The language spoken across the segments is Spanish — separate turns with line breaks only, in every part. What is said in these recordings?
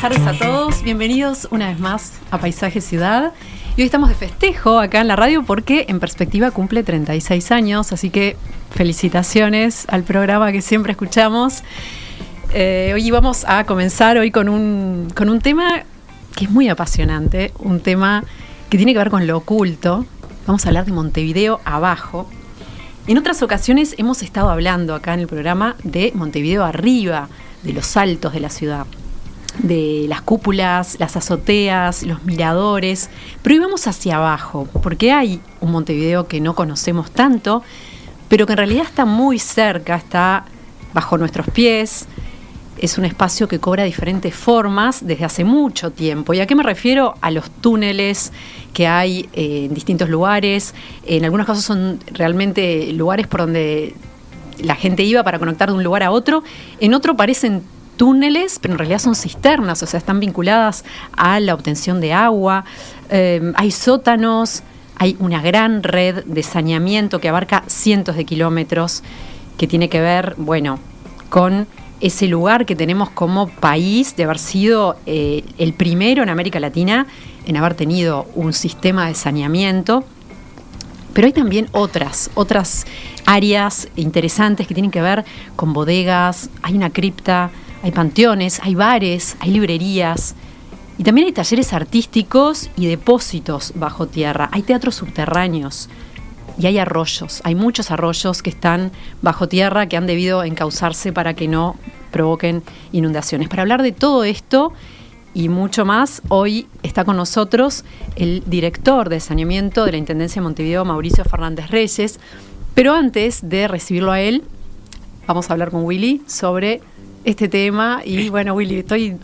buenas tardes a todos. Bienvenidos una vez más a Paisaje Ciudad. Y hoy estamos de festejo acá en la radio porque en perspectiva cumple 36 años, así que felicitaciones al programa que siempre escuchamos. Eh, hoy vamos a comenzar hoy con un, con un tema que es muy apasionante, un tema que tiene que ver con lo oculto. Vamos a hablar de Montevideo abajo. En otras ocasiones hemos estado hablando acá en el programa de Montevideo arriba, de los altos de la ciudad de las cúpulas, las azoteas, los miradores, pero hoy vamos hacia abajo, porque hay un Montevideo que no conocemos tanto, pero que en realidad está muy cerca, está bajo nuestros pies, es un espacio que cobra diferentes formas desde hace mucho tiempo. ¿Y a qué me refiero? A los túneles que hay eh, en distintos lugares, en algunos casos son realmente lugares por donde la gente iba para conectar de un lugar a otro, en otro parecen túneles, pero en realidad son cisternas, o sea, están vinculadas a la obtención de agua. Eh, hay sótanos, hay una gran red de saneamiento que abarca cientos de kilómetros, que tiene que ver, bueno, con ese lugar que tenemos como país de haber sido eh, el primero en América Latina en haber tenido un sistema de saneamiento. Pero hay también otras, otras áreas interesantes que tienen que ver con bodegas, hay una cripta, hay panteones, hay bares, hay librerías. Y también hay talleres artísticos y depósitos bajo tierra. Hay teatros subterráneos y hay arroyos. Hay muchos arroyos que están bajo tierra que han debido encauzarse para que no provoquen inundaciones. Para hablar de todo esto y mucho más, hoy está con nosotros el director de saneamiento de la Intendencia de Montevideo, Mauricio Fernández Reyes. Pero antes de recibirlo a él, vamos a hablar con Willy sobre este tema. Y bueno, Willy, estoy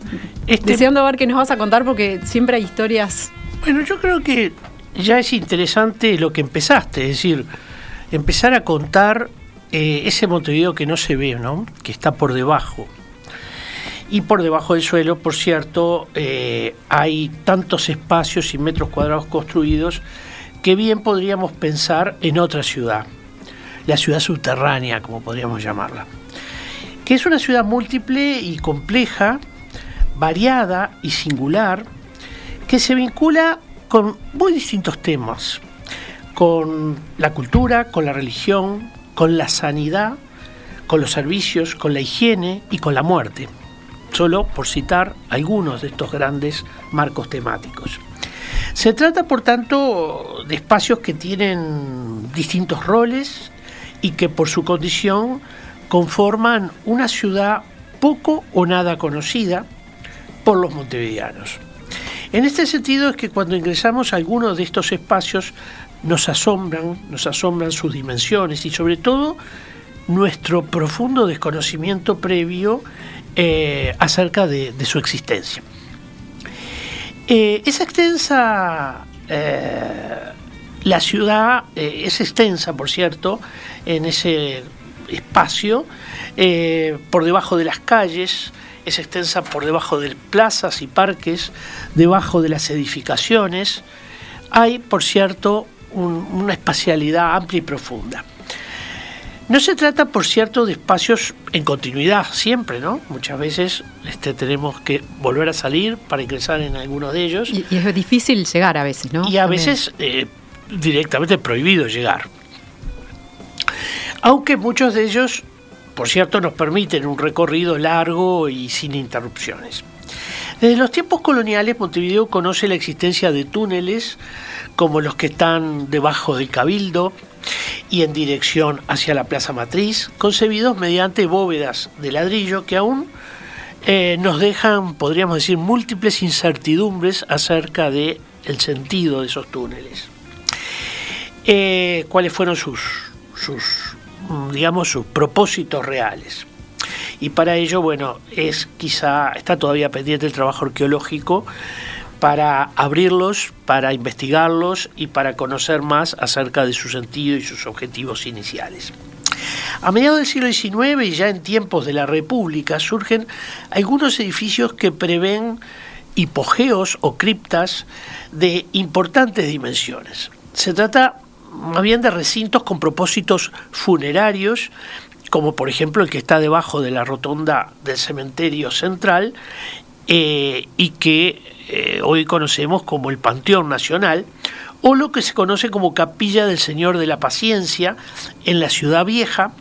este deseando ver qué nos vas a contar porque siempre hay historias.
Bueno, yo creo que ya es interesante lo que empezaste, es decir, empezar a contar eh, ese Montevideo que no se ve, ¿no? Que está por debajo. Y por debajo del suelo, por cierto, eh, hay tantos espacios y metros cuadrados construidos que bien podríamos pensar en otra ciudad, la ciudad subterránea, como podríamos llamarla que es una ciudad múltiple y compleja, variada y singular, que se vincula con muy distintos temas, con la cultura, con la religión, con la sanidad, con los servicios, con la higiene y con la muerte, solo por citar algunos de estos grandes marcos temáticos. Se trata, por tanto, de espacios que tienen distintos roles y que por su condición conforman una ciudad poco o nada conocida por los montevideanos. En este sentido es que cuando ingresamos a algunos de estos espacios nos asombran, nos asombran sus dimensiones y sobre todo nuestro profundo desconocimiento previo eh, acerca de, su existencia. Eh, es extensa, eh, la ciudad es extensa, por cierto, en ese espacio eh, por debajo de las calles, es extensa por debajo de plazas y parques, debajo de las edificaciones. Hay, por cierto, una espacialidad amplia y profunda. No se trata, por cierto, de espacios en continuidad siempre, ¿no? Muchas veces este, tenemos que volver a salir para ingresar en alguno de ellos.
Y, es difícil llegar a veces, ¿no?
Y a veces eh, directamente prohibido llegar aunque muchos de ellos, por cierto, nos permiten un recorrido largo y sin interrupciones. Desde los tiempos coloniales, Montevideo conoce la existencia de túneles como los que están debajo del Cabildo y en dirección hacia la Plaza Matriz, concebidos mediante bóvedas de ladrillo que aún eh, nos dejan, podríamos decir, múltiples incertidumbres acerca del el sentido de esos túneles. Eh, ¿Cuáles fueron sus, sus digamos, sus propósitos reales. Y para ello, bueno, es quizá, está todavía pendiente el trabajo arqueológico para abrirlos, para investigarlos y para conocer más acerca de su sentido y sus objetivos iniciales. A mediados del siglo XIX y ya en tiempos de la República surgen algunos edificios que prevén hipogeos o criptas de importantes dimensiones. Se trata más bien de recintos con propósitos funerarios, como por ejemplo el que está debajo de la rotonda del cementerio central, eh, y que eh, hoy conocemos como el Panteón Nacional, o lo que se conoce como Capilla del Señor de la Paciencia en la Ciudad Vieja,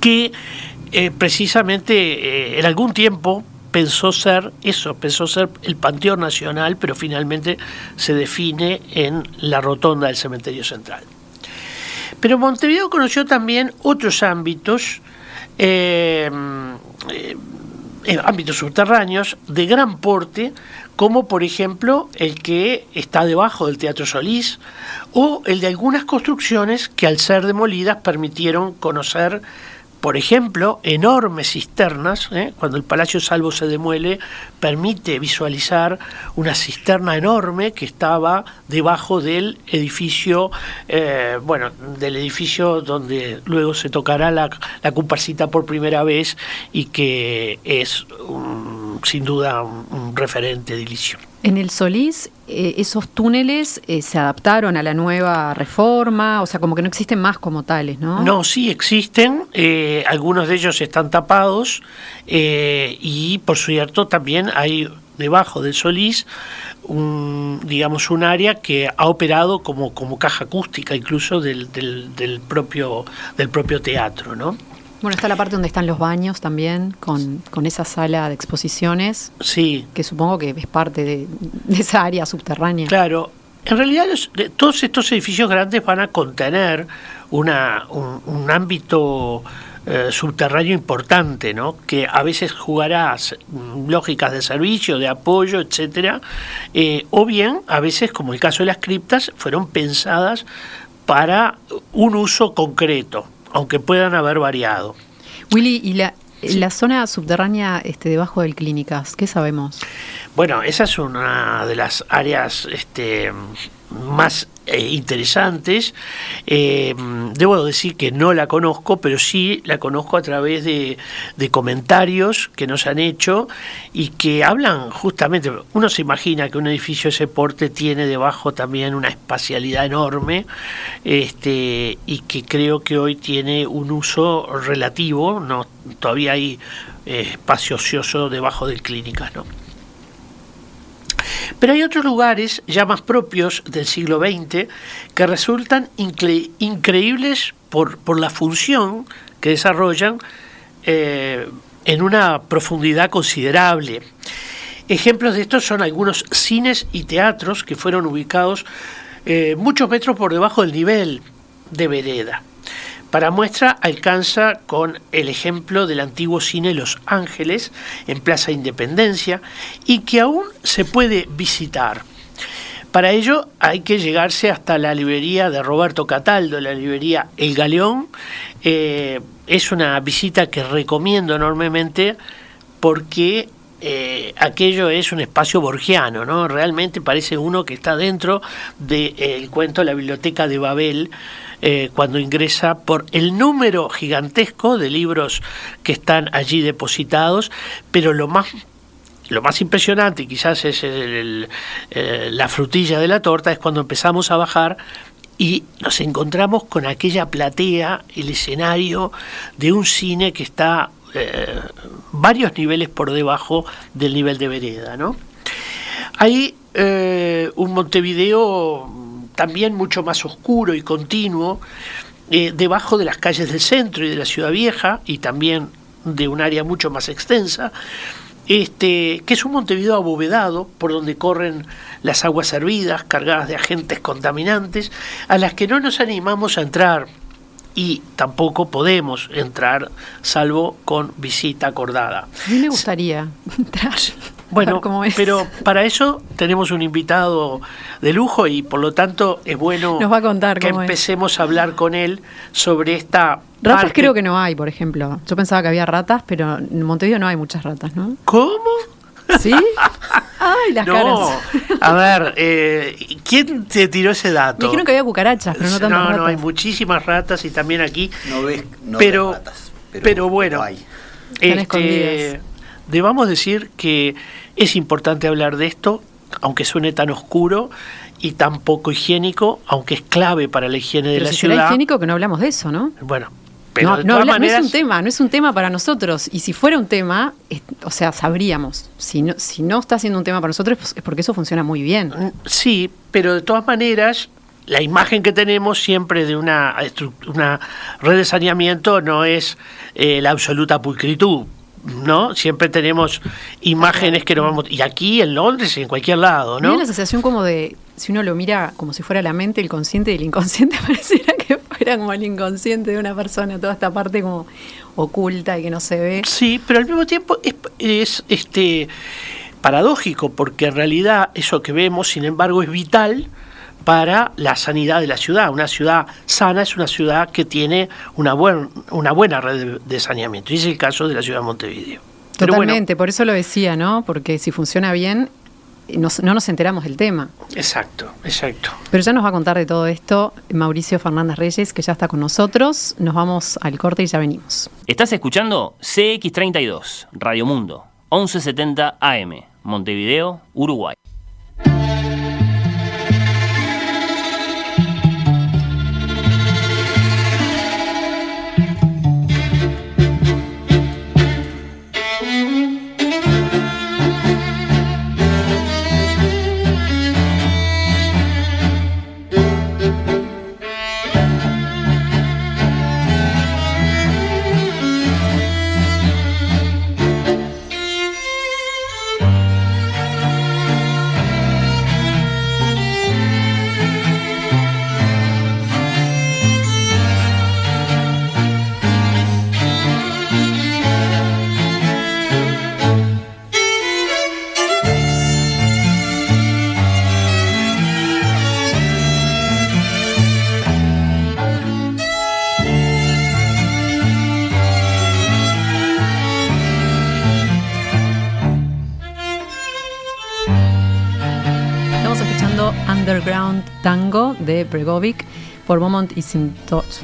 que eh, precisamente en algún tiempo pensó ser eso, pensó ser el Panteón Nacional, pero finalmente se define en la rotonda del Cementerio Central. Pero Montevideo conoció también otros ámbitos, eh, eh, ámbitos subterráneos de gran porte, como por ejemplo el que está debajo del Teatro Solís, o el de algunas construcciones que al ser demolidas permitieron conocer por ejemplo, enormes cisternas, ¿eh? cuando el Palacio Salvo se demuele, permite visualizar una cisterna enorme que estaba debajo del edificio, eh, bueno, del edificio donde luego se tocará la, la comparsita por primera vez y que es sin duda un, un referente edilicio.
En el Solís, eh, esos túneles eh, se adaptaron a la nueva reforma, o sea, como que no existen más como tales, ¿no?
No, sí existen, eh, algunos de ellos están tapados y por cierto también hay debajo del Solís un, digamos, un área que ha operado como, como caja acústica incluso del, del, del propio, del propio teatro, ¿no?
Bueno, está la parte donde están los baños también, con, con esa sala de exposiciones.
Sí.
Que supongo que es parte de, de esa área subterránea.
Claro. En realidad los, todos estos edificios grandes van a contener una, un, un ámbito eh, subterráneo importante, ¿no? que a veces jugará lógicas de servicio, de apoyo, etcétera, eh, o bien a veces, como el caso de las criptas, fueron pensadas para un uso concreto aunque puedan haber variado.
Willy, ¿y la, la zona subterránea este, debajo del Clínicas, qué sabemos?
Bueno, esa es una de las áreas este, más eh, interesantes. Eh, debo decir que no la conozco, pero sí la conozco a través de, de, comentarios que nos han hecho y que hablan justamente, uno se imagina que un edificio de ese porte tiene debajo también una espacialidad enorme este, y que creo que hoy tiene un uso relativo, no todavía hay eh, espacio ocioso debajo del clínicas, ¿no? Pero hay otros lugares ya más propios del siglo XX que resultan incre increíbles por, por, la función que desarrollan eh, en una profundidad considerable. Ejemplos de estos son algunos cines y teatros que fueron ubicados eh, muchos metros por debajo del nivel de vereda. Para muestra alcanza con el ejemplo del antiguo cine Los Ángeles en Plaza Independencia y que aún se puede visitar. Para ello hay que llegarse hasta la librería de Roberto Cataldo, la librería El Galeón. Eh, es una visita que recomiendo enormemente porque eh, aquello es un espacio borgiano, ¿no? Realmente parece uno que está dentro del de, cuento La Biblioteca de Babel, eh, cuando ingresa por el número gigantesco de libros que están allí depositados, pero lo más lo más impresionante, quizás es el, eh, la frutilla de la torta, es cuando empezamos a bajar y nos encontramos con aquella platea, el escenario de un cine que está eh, varios niveles por debajo del nivel de vereda. ¿no? Hay un Montevideo también mucho más oscuro y continuo, eh, debajo de las calles del centro y de la ciudad vieja, y también de un área mucho más extensa, este, que es un Montevideo abovedado por donde corren las aguas hervidas cargadas de agentes contaminantes, a las que no nos animamos a entrar y tampoco podemos entrar salvo con visita acordada.
A mí me gustaría entrar.
Bueno, pero para eso tenemos un invitado de lujo y por lo tanto es bueno
Nos va a contar
que empecemos es. a hablar con él sobre esta...
Ratas parte... creo que no hay, por ejemplo. Yo pensaba que había ratas, pero en Montevideo no hay muchas ratas, ¿no?
¿Cómo?
¿Sí? Ay, las
no,
caras.
a ver, eh, ¿quién te tiró ese dato?
Me dijeron que había cucarachas, pero no tantas
No,
ratas.
no, hay muchísimas ratas y también aquí.
No ves, no
pero,
ves ratas,
pero, pero, bueno,
hay.
este, debamos decir que es importante hablar de esto, aunque suene tan oscuro y tan poco higiénico, aunque es clave para la higiene de
pero
la
si
ciudad.
será higiénico que no hablamos de eso, ¿no?
Bueno,
no, no, es un tema, no es un tema para nosotros. Y si fuera un tema, o sea, sabríamos. Si no, si no está siendo un tema para nosotros es porque eso funciona muy bien. Mm,
sí, pero de todas maneras, la imagen que tenemos siempre de una, una red de saneamiento no es eh, la absoluta pulcritud. ¿No? Siempre tenemos imágenes que nos vamos... Y aquí en Londres y en cualquier lado, ¿no?
Tiene la sensación como de, si uno lo mira como si fuera la mente, el consciente y el inconsciente, pareciera que fuera como el inconsciente de una persona, toda esta parte como oculta y que no se ve.
Sí, pero al mismo tiempo es, es este paradójico, porque en realidad eso que vemos, sin embargo, es vital para la sanidad de la ciudad. Una ciudad sana es una ciudad que tiene una, buen, una buena red de, saneamiento. Y es el caso de la ciudad de Montevideo.
Totalmente, por eso lo decía, ¿no? Porque si funciona bien, no nos enteramos del tema.
Exacto, exacto.
Pero ya nos va a contar de todo esto Mauricio Fernández Reyes, que ya está con nosotros. Nos vamos al corte y ya venimos.
Estás escuchando CX32, Radio Mundo, 1170 AM, Montevideo, Uruguay.
Tango de Bregovic por Momont y 100,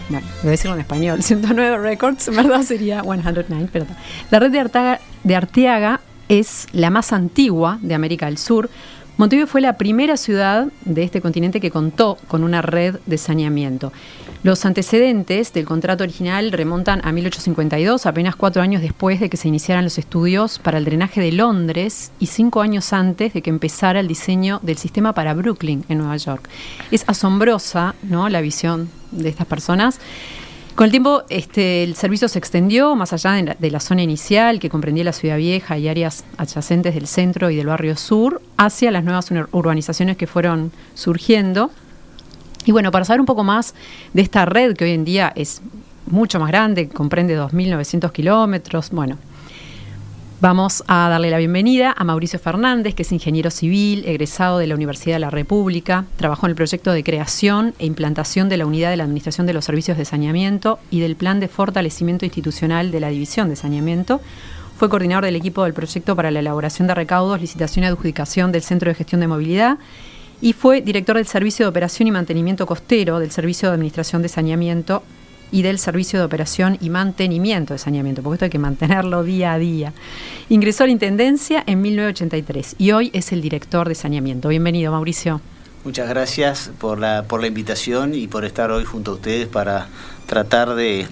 bueno, a decirlo en español, 109 Records, verdad sería 109, pero La red de Arteaga, de Arteaga es la más antigua de América del Sur, Montevideo fue la primera ciudad de este continente que contó con una red de saneamiento. Los antecedentes del contrato original remontan a 1852, apenas cuatro años después de que se iniciaran los estudios para el drenaje de Londres y cinco años antes de que empezara el diseño del sistema para Brooklyn, en Nueva York. Es asombrosa ¿no? la visión de estas personas. Con el tiempo, este, el servicio se extendió más allá de la, zona inicial, que comprendía la ciudad vieja y áreas adyacentes del centro y del barrio sur, hacia las nuevas urbanizaciones que fueron surgiendo. Y bueno, para saber un poco más de esta red, que hoy en día es mucho más grande, comprende 2.900 kilómetros, bueno, Vamos a darle la bienvenida a Mauricio Fernández, que es ingeniero civil, egresado de la Universidad de la República. Trabajó en el proyecto de creación e implantación de la Unidad de la Administración de los Servicios de Saneamiento y del Plan de Fortalecimiento Institucional de la División de Saneamiento. Fue coordinador del equipo del proyecto para la elaboración de recaudos, licitación y adjudicación del Centro de Gestión de Movilidad y fue director del Servicio de Operación y Mantenimiento Costero del Servicio de Administración de Saneamiento y del Servicio de Operación y Mantenimiento de Saneamiento, porque esto hay que mantenerlo día a día. Ingresó a la Intendencia en 1983 y hoy es el director de saneamiento. Bienvenido, Mauricio.
Muchas gracias por la, por la invitación y por estar hoy junto a ustedes para tratar de,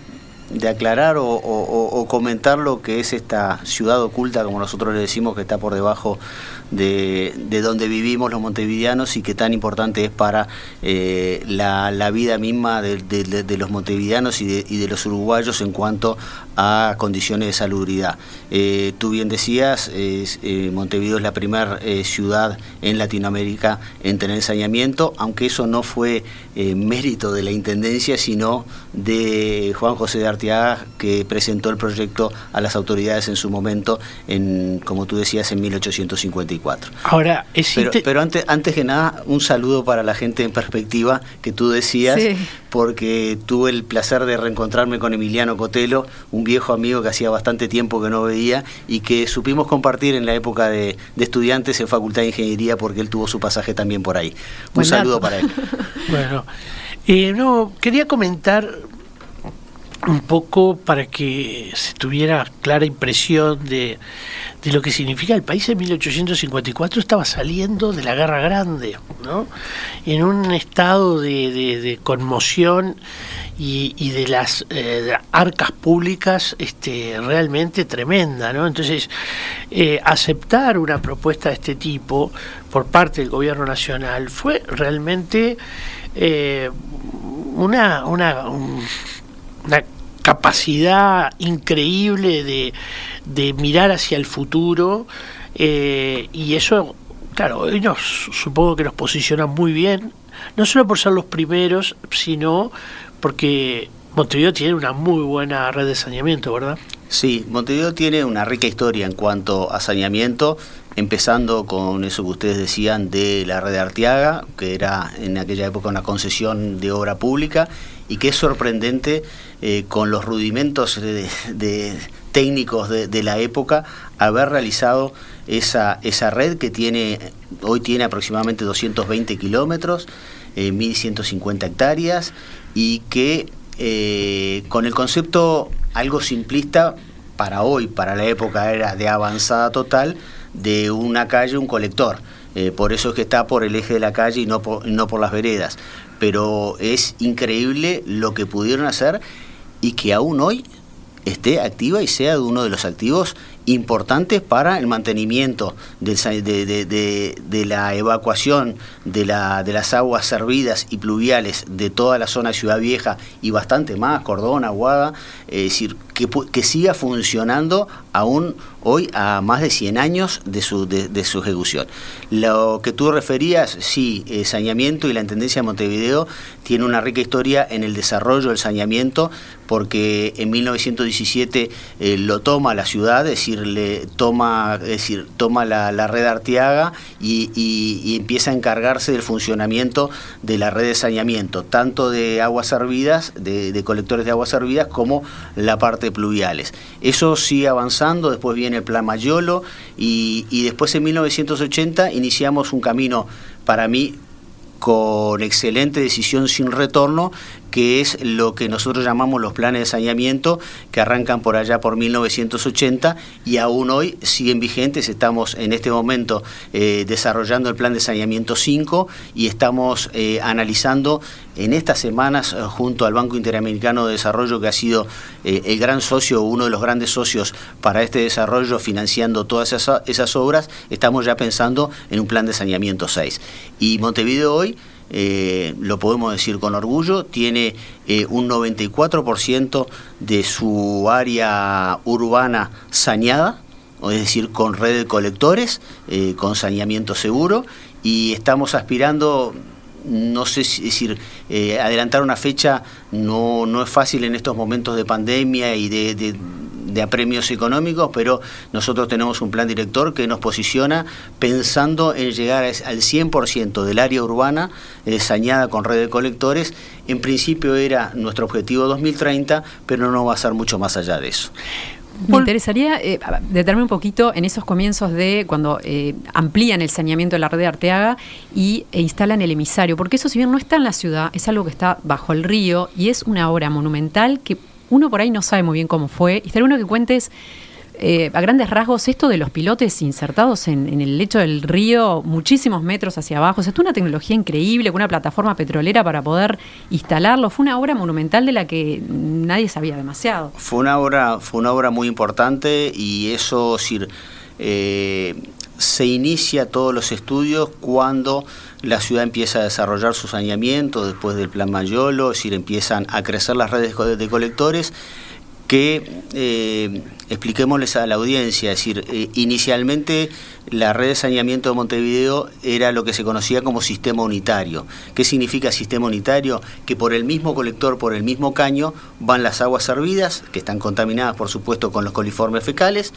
de aclarar o, comentar lo que es esta ciudad oculta, como nosotros le decimos, que está por debajo de, donde vivimos los montevideanos y que tan importante es para eh, la, vida misma de, los montevideanos y, de, los uruguayos en cuanto a condiciones de salubridad. Eh, tú bien decías, eh, Montevideo es la primera ciudad en Latinoamérica en tener saneamiento, aunque eso no fue mérito de la Intendencia, sino de Juan José de Arteaga, que presentó el proyecto a las autoridades en su momento, en, como tú decías, en 1854.
Ahora,
pero, antes, antes que nada, un saludo para la gente en perspectiva que tú decías, porque tuve el placer de reencontrarme con Emiliano Cotelo, un viejo amigo que hacía bastante tiempo que no veía y que supimos compartir en la época de, estudiantes en Facultad de Ingeniería porque él tuvo su pasaje también por ahí. Un saludo para él.
bueno, eh, no, quería comentar un poco para que se tuviera clara impresión de, de, lo que significa el país en 1854 estaba saliendo de la guerra grande, ¿no? en un estado de, conmoción y, de las eh, arcas públicas este, realmente tremenda. ¿no? Entonces, eh, aceptar una propuesta de este tipo por parte del gobierno nacional fue realmente eh, una, una, una capacidad increíble de, de mirar hacia el futuro eh, y eso, claro, supongo que nos posiciona muy bien, no solo por ser los primeros, sino porque Montevideo tiene una muy buena red de saneamiento, ¿verdad?
Sí, Montevideo tiene una rica historia en cuanto a saneamiento, empezando con eso que ustedes decían de la red de Arteaga, que era en aquella época una concesión de obra pública, y que es sorprendente eh, con los rudimentos técnicos de, la época haber realizado esa, esa red que tiene hoy tiene aproximadamente 220 kilómetros, 1.150 eh, hectáreas y que eh, con el concepto algo simplista para hoy, para la época era de avanzada total, de una calle, un colector. por eso es que está por el eje de la calle y no no por las veredas pero es increíble lo que pudieron hacer y que aún hoy esté activa y sea uno de los activos importantes para el mantenimiento de, de, la evacuación de las aguas servidas y pluviales de toda la zona de Ciudad Vieja y bastante más, Cordón, Aguada, es decir, que, siga funcionando aún hoy a más de 100 años de su, de, su ejecución. Lo que tú referías, sí, eh, saneamiento y la Intendencia de Montevideo tiene una rica historia en el desarrollo del saneamiento porque en 1917 eh, lo toma la ciudad, es decir, le toma, decir, toma la, red Arteaga y, y, empieza a encargarse del funcionamiento de la red de saneamiento, tanto de aguas servidas, de, de colectores de aguas servidas, como la parte pluviales. Eso sigue avanzando, después viene el Plan Mayolo y, después en 1980 iniciamos un camino para mí con excelente decisión sin retorno, que es lo que nosotros llamamos los planes de saneamiento, que arrancan por allá por 1980 y aún hoy siguen vigentes. Estamos en este momento eh, desarrollando el plan de saneamiento 5 y estamos eh, analizando en estas semanas eh, junto al Banco Interamericano de Desarrollo, que ha sido el gran socio, uno de los grandes socios para este desarrollo, financiando todas esas, esas obras, estamos ya pensando en un plan de saneamiento 6. Y Montevideo hoy eh, lo podemos decir con orgullo, tiene eh, un 94% de su área urbana saneada, es decir, con red de colectores, eh, con saneamiento seguro, y estamos aspirando no sé si decir, adelantar una fecha no, no es fácil en estos momentos de pandemia y de, de apremios económicos, pero nosotros tenemos un plan director que nos posiciona pensando en llegar al 100% del área urbana eh, sañada con red de colectores. En principio era nuestro objetivo 2030, pero no va a ser mucho más allá de eso.
Me interesaría eh, detenerme un poquito en esos comienzos de cuando eh, amplían el saneamiento de la red de Arteaga y, e instalan el emisario, porque eso si bien no está en la ciudad, es algo que está bajo el río y es una obra monumental que uno por ahí no sabe muy bien cómo fue. Y estaría uno que cuentes eh, a grandes rasgos esto de los pilotes insertados en, el lecho del río, muchísimos metros hacia abajo. O es una tecnología increíble, con una plataforma petrolera para poder instalarlo. Fue una obra monumental de la que nadie sabía demasiado.
Fue una obra, fue una obra muy importante y eso, sir, eh, se inicia todos los estudios cuando la ciudad empieza a desarrollar su saneamiento después del plan Mayolo, es decir, empiezan a crecer las redes de colectores que eh, expliquémosles a la audiencia, es decir, eh, inicialmente la red de saneamiento de Montevideo era lo que se conocía como sistema unitario. ¿Qué significa sistema unitario? Que por el mismo colector, por el mismo caño, van las aguas servidas, que están contaminadas por supuesto con los coliformes fecales,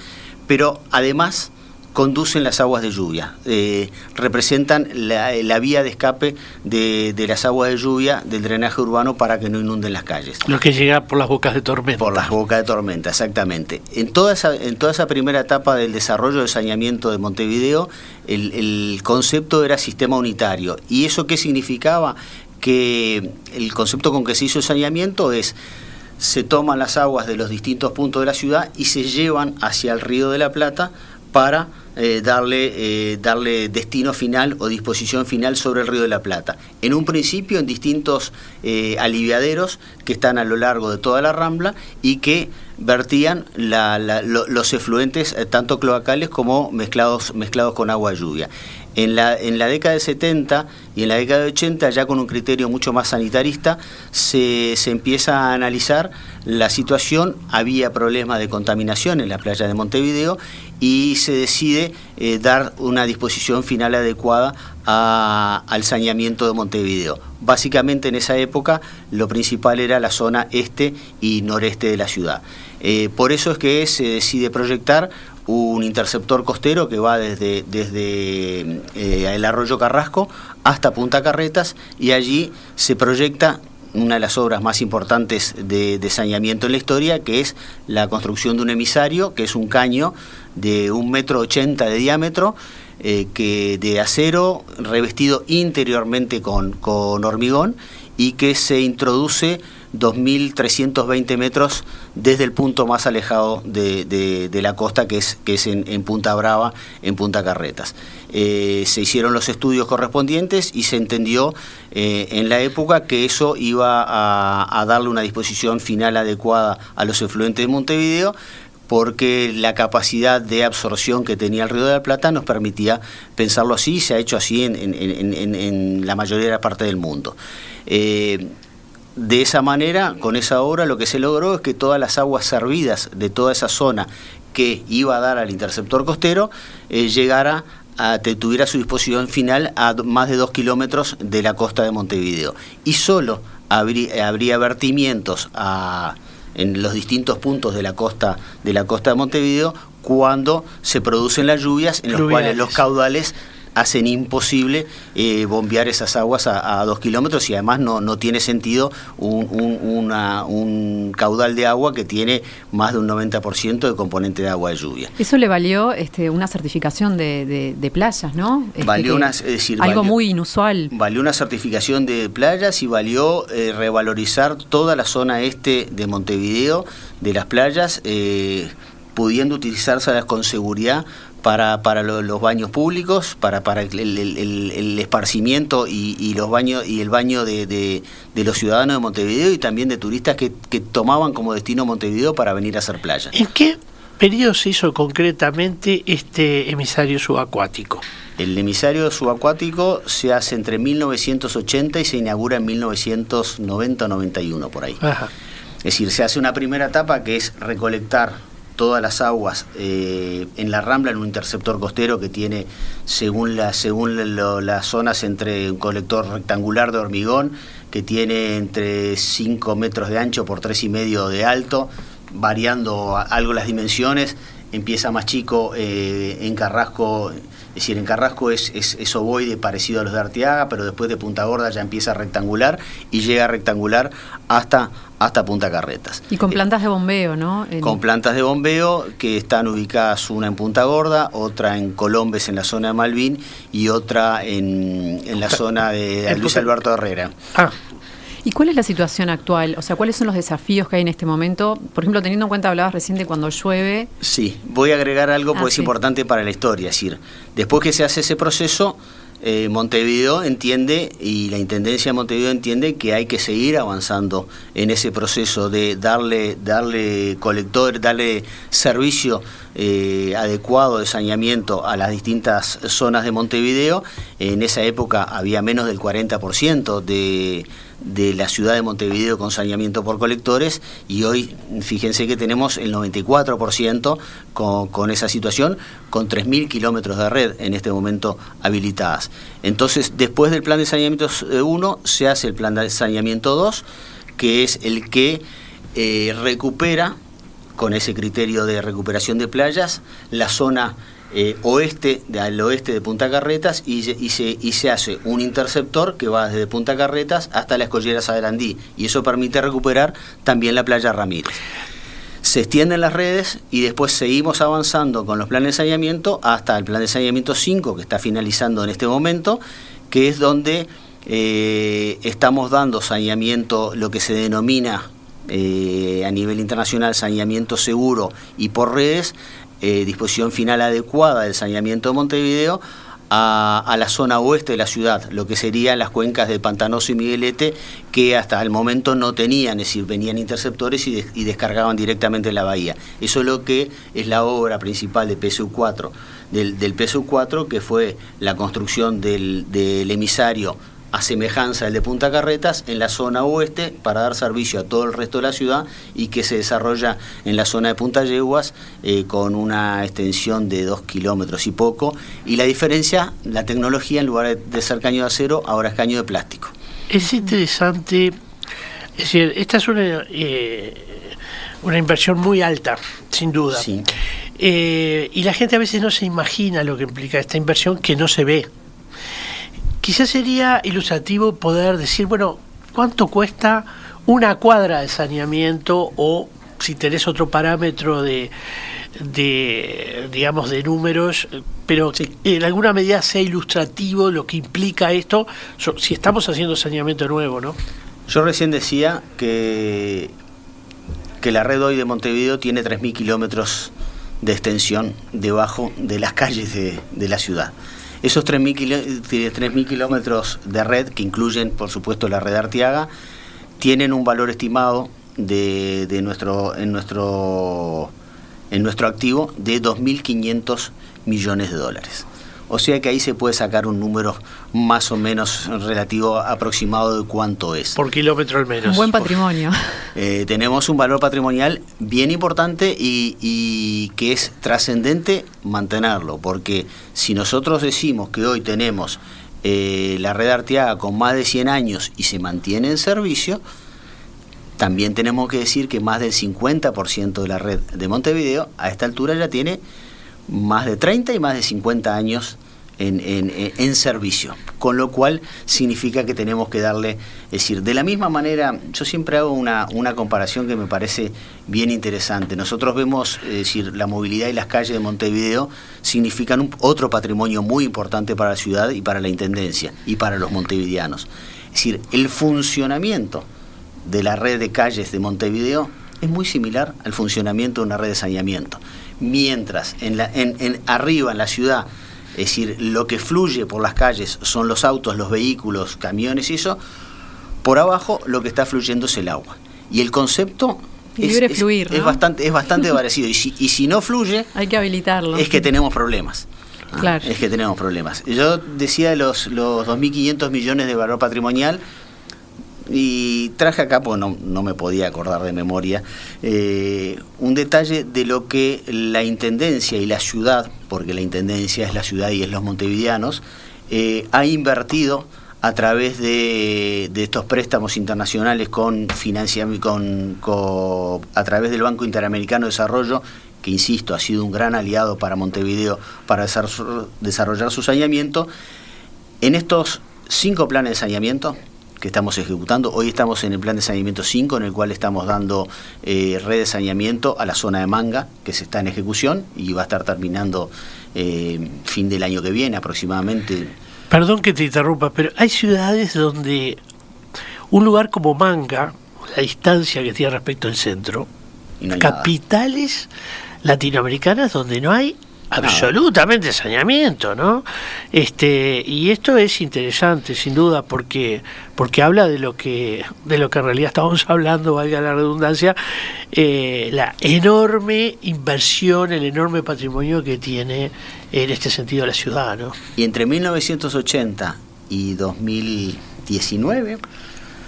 pero además conducen las aguas de lluvia, eh, representan la, vía de escape de, las aguas de lluvia del drenaje urbano para que no inunden las calles.
Lo que llega por las bocas de tormenta.
Por las bocas de tormenta, exactamente. En toda esa, en toda esa primera etapa del desarrollo del saneamiento de Montevideo, el, el concepto era sistema unitario. ¿Y eso qué significaba? Que el concepto con que se hizo el saneamiento es se toman las aguas de los distintos puntos de la ciudad y se llevan hacia el río de la Plata para eh, darle, eh, darle destino final o disposición final sobre el río de la Plata. En un principio en distintos eh, aliviaderos que están a lo largo de toda la rambla y que vertían los efluentes tanto cloacales como mezclados, mezclados con agua lluvia. En la, en la década de 70 y en la década de 80, ya con un criterio mucho más sanitarista, se, se empieza a analizar la situación. Había problemas de contaminación en la playa de Montevideo y se decide eh, dar una disposición final adecuada al saneamiento de Montevideo. Básicamente en esa época lo principal era la zona este y noreste de la ciudad. Eh, por eso es que se decide proyectar un interceptor costero que va desde, desde eh, el arroyo Carrasco hasta Punta Carretas y allí se proyecta una de las obras más importantes de, saneamiento en la historia, que es la construcción de un emisario, que es un caño de un metro ochenta de diámetro, eh, que de acero revestido interiormente con, con hormigón y que se introduce 2.320 metros desde el punto más alejado de, la costa, que es, que es en, Punta Brava, en Punta Carretas. Eh, se hicieron los estudios correspondientes y se entendió eh, en la época que eso iba a, darle una disposición final adecuada a los efluentes de Montevideo, porque la capacidad de absorción que tenía el Río de la Plata nos permitía pensarlo así, y se ha hecho así en, la mayoría de la parte del mundo. Eh, de esa manera, con esa obra, lo que se logró es que todas las aguas servidas de toda esa zona que iba a dar al interceptor costero eh, llegara a, tuviera su disposición final a más de dos kilómetros de la costa de Montevideo. Y solo habría, habría vertimientos en los distintos puntos de la costa de la costa de Montevideo cuando se producen las lluvias en los cuales los caudales hacen imposible eh, bombear esas aguas a, dos kilómetros y además no, no tiene sentido un, un, caudal de agua que tiene más de un 90% de componente de agua de lluvia.
Eso le valió este, una certificación de, de, playas, ¿no?
Este, valió una,
algo muy inusual.
Valió una certificación de playas y valió eh, revalorizar toda la zona este de Montevideo, de las playas, eh, pudiendo utilizarse con seguridad para, para los baños públicos, para, para el, esparcimiento y, los baños y el baño de, los ciudadanos de Montevideo y también de turistas que, tomaban como destino Montevideo para venir a hacer playa.
¿En qué periodo se hizo concretamente este emisario subacuático?
El emisario subacuático se hace entre 1980 y se inaugura en 1990-91 por ahí. Es decir, se hace una primera etapa que es recolectar todas las aguas eh, en la Rambla en un interceptor costero que tiene, según, según las zonas, entre un colector rectangular de hormigón que tiene entre 5 metros de ancho por 3,5 y medio de alto, variando algo las dimensiones, empieza más chico eh, en Carrasco es decir, en Carrasco es, es, ovoide parecido a los de Arteaga, pero después de Punta Gorda ya empieza rectangular y llega rectangular hasta, hasta Punta Carretas.
Y con plantas de bombeo, ¿no?
Con plantas de bombeo que están ubicadas una en Punta Gorda, otra en Colombes en la zona de Malvin y otra en, en la zona de Luis Alberto Herrera.
Ah, ¿Y cuál es la situación actual? O sea, ¿cuáles son los desafíos que hay en este momento? Por ejemplo, teniendo en cuenta, hablabas recién de cuando llueve.
Sí, voy a agregar algo porque ah, es importante para la historia. Es decir, después que se hace ese proceso, eh, Montevideo entiende y la Intendencia de Montevideo entiende que hay que seguir avanzando en ese proceso de darle, darle colector, darle servicio eh, adecuado de saneamiento a las distintas zonas de Montevideo. En esa época había menos del 40% de de la ciudad de Montevideo con saneamiento por colectores y hoy fíjense que tenemos el 94% con, con esa situación con 3.000 kilómetros de red en este momento habilitadas. Entonces después del plan de saneamiento 1 se hace el plan de saneamiento 2 que es el que eh, recupera con ese criterio de recuperación de playas la zona eh, oeste, al oeste de Punta Carretas y, se, y se hace un interceptor que va desde Punta Carretas hasta la escollera Sagrandí y eso permite recuperar también la playa Ramírez. Se extienden las redes y después seguimos avanzando con los planes de saneamiento hasta el plan de saneamiento 5 que está finalizando en este momento, que es donde eh, estamos dando saneamiento, lo que se denomina eh, a nivel internacional saneamiento seguro y por redes, eh, disposición final adecuada del saneamiento de Montevideo, a, la zona oeste de la ciudad, lo que serían las cuencas de Pantanoso y Miguelete, que hasta el momento no tenían, es decir, venían interceptores y, descargaban directamente en la bahía. Eso es lo que es la obra principal de PSU4, del, del PSU4, que fue la construcción del, del emisario a semejanza del de Punta Carretas en la zona oeste para dar servicio a todo el resto de la ciudad y que se desarrolla en la zona de Punta Yeguas eh, con una extensión de dos kilómetros y poco. Y la diferencia, la tecnología en lugar de ser caño de acero, ahora es caño de plástico.
Es interesante, es decir, esta es una, eh, una inversión muy alta, sin duda. Eh, y la gente a veces no se imagina lo que implica esta inversión que no se ve. Quizás sería ilustrativo poder decir, bueno, ¿cuánto cuesta una cuadra de saneamiento o si tenés otro parámetro de, de digamos, de números, pero en alguna medida sea ilustrativo lo que implica esto, si estamos haciendo saneamiento nuevo, ¿no?
Yo recién decía que, que la red hoy de Montevideo tiene 3.000 kilómetros de extensión debajo de las calles de, de la ciudad. Esos 3.000 kilómetros de red, que incluyen, por supuesto, la red Arteaga, tienen un valor estimado de, nuestro, en, nuestro, en nuestro activo de 2.500 millones de dólares. O sea que ahí se puede sacar un número más o menos relativo aproximado de cuánto es.
Por kilómetro al menos.
Un buen patrimonio.
Eh, tenemos un valor patrimonial bien importante y, que es trascendente mantenerlo, porque si nosotros decimos que hoy tenemos eh, la red Arteaga con más de 100 años y se mantiene en servicio, también tenemos que decir que más del 50% de la red de Montevideo a esta altura ya tiene más de 30 y más de 50 años en, en, servicio, con lo cual significa que tenemos que darle, es decir, de la misma manera, yo siempre hago una, una comparación que me parece bien interesante. Nosotros vemos, es decir, la movilidad y las calles de Montevideo significan un, otro patrimonio muy importante para la ciudad y para la Intendencia y para los montevideanos. Es decir, el funcionamiento de la red de calles de Montevideo es muy similar al funcionamiento de una red de saneamiento mientras en, la, en, arriba en la ciudad, es decir, lo que fluye por las calles son los autos, los vehículos, camiones y eso, por abajo lo que está fluyendo es el agua. Y el concepto
es, fluir,
es, bastante, es bastante parecido. Y si, y si no fluye,
hay que habilitarlo.
Es que tenemos problemas.
Ah, claro.
Es que tenemos problemas. Yo decía los, los 2.500 millones de valor patrimonial, y traje acá, pues no, me podía acordar de memoria, eh, un detalle de lo que la Intendencia y la ciudad, porque la Intendencia es la ciudad y es los montevideanos, eh, ha invertido a través de, estos préstamos internacionales con, con, con, a través del Banco Interamericano de Desarrollo, que insisto, ha sido un gran aliado para Montevideo para desarrollar su saneamiento, en estos cinco planes de saneamiento, que estamos ejecutando. Hoy estamos en el plan de saneamiento 5, en el cual estamos dando eh, red de saneamiento a la zona de Manga, que se está en ejecución y va a estar terminando eh, fin del año que viene aproximadamente.
Perdón que te interrumpa, pero hay ciudades donde un lugar como Manga, la distancia que tiene respecto al centro, capitales latinoamericanas donde no hay absolutamente saneamiento, ¿no? Este y esto es interesante, sin duda, porque porque habla de lo que de lo que en realidad estamos hablando, valga la redundancia, eh, la enorme inversión, el enorme patrimonio que tiene en este sentido la ciudad, ¿no?
Y entre 1980 y 2019,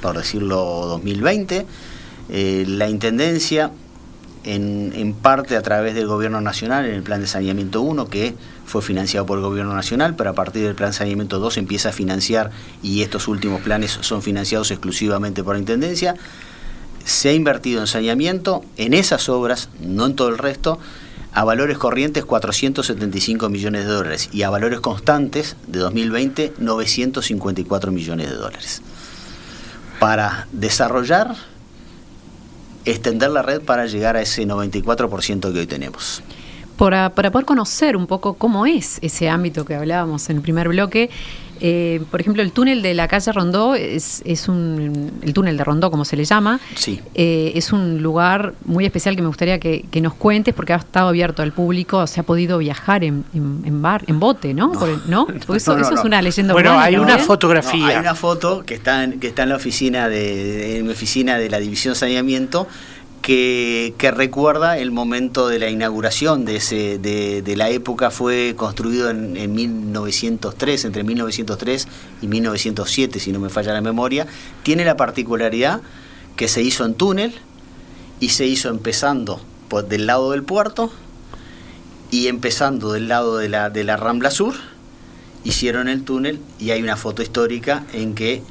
por decirlo 2020, eh, la intendencia en, parte a través del Gobierno Nacional en el Plan de Saneamiento 1, que fue financiado por el Gobierno Nacional, pero a partir del Plan Saneamiento 2 empieza a financiar y estos últimos planes son financiados exclusivamente por la Intendencia. Se ha invertido en saneamiento en esas obras, no en todo el resto, a valores corrientes 475 millones de dólares y a valores constantes de 2020 954 millones de dólares. Para desarrollar extender la red para llegar a ese 94% que hoy tenemos.
Para, para, poder conocer un poco cómo es ese ámbito que hablábamos en el primer bloque, Eh, por ejemplo, el túnel de la calle Rondó es, es un. El túnel de Rondó, como se le llama.
Sí.
eh, es un lugar muy especial que me gustaría que, que nos cuentes porque ha estado abierto al público. Se ha podido viajar en, en, en bar, en bote, ¿no? Por el- ¿no? Porque eso,
No, no,
eso es
no.
una leyenda
Bueno,
urbana
hay una fotografía.
No, hay una foto que está en, que está en la oficina de, de- en mi oficina de la división saneamiento que, recuerda el momento de la inauguración de ese de, de la época. Fue construido en, en 1903 entre 1903 y 1907 si no me falla la memoria. Tiene la particularidad que se hizo en túnel y se hizo empezando por del lado del puerto y empezando del lado de la de la Rambla Sur. Hicieron el túnel y hay una foto histórica en que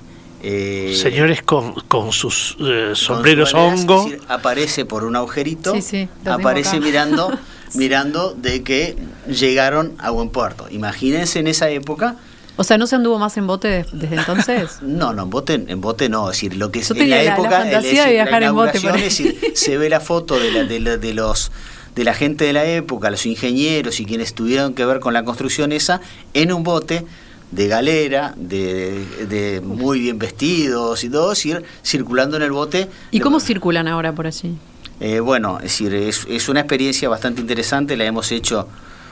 eh,
Señores con, con sus eh,
con
sombreros
su baleas,
hongo.
es decir, aparece por un agujerito,
Sí, sí,
aparece mirando, mirando de que llegaron a buen puerto. Imagínense en esa época,
O sea, ¿no se anduvo más en bote de- desde entonces?
no, no, en bote, en bote no, es decir, lo que es en la
la- la
época,
fantasía
es
de viajar
la
en bote
es decir, se ve la foto de, la- de la- de los de la gente de la época, los ingenieros y quienes tuvieron que ver con la construcción esa, en un bote de galera, de, de muy bien vestidos y todo, ir circulando en el bote.
¿Y cómo circulan ahora por allí?
Eh, bueno, es decir, es, es una experiencia bastante interesante, la hemos hecho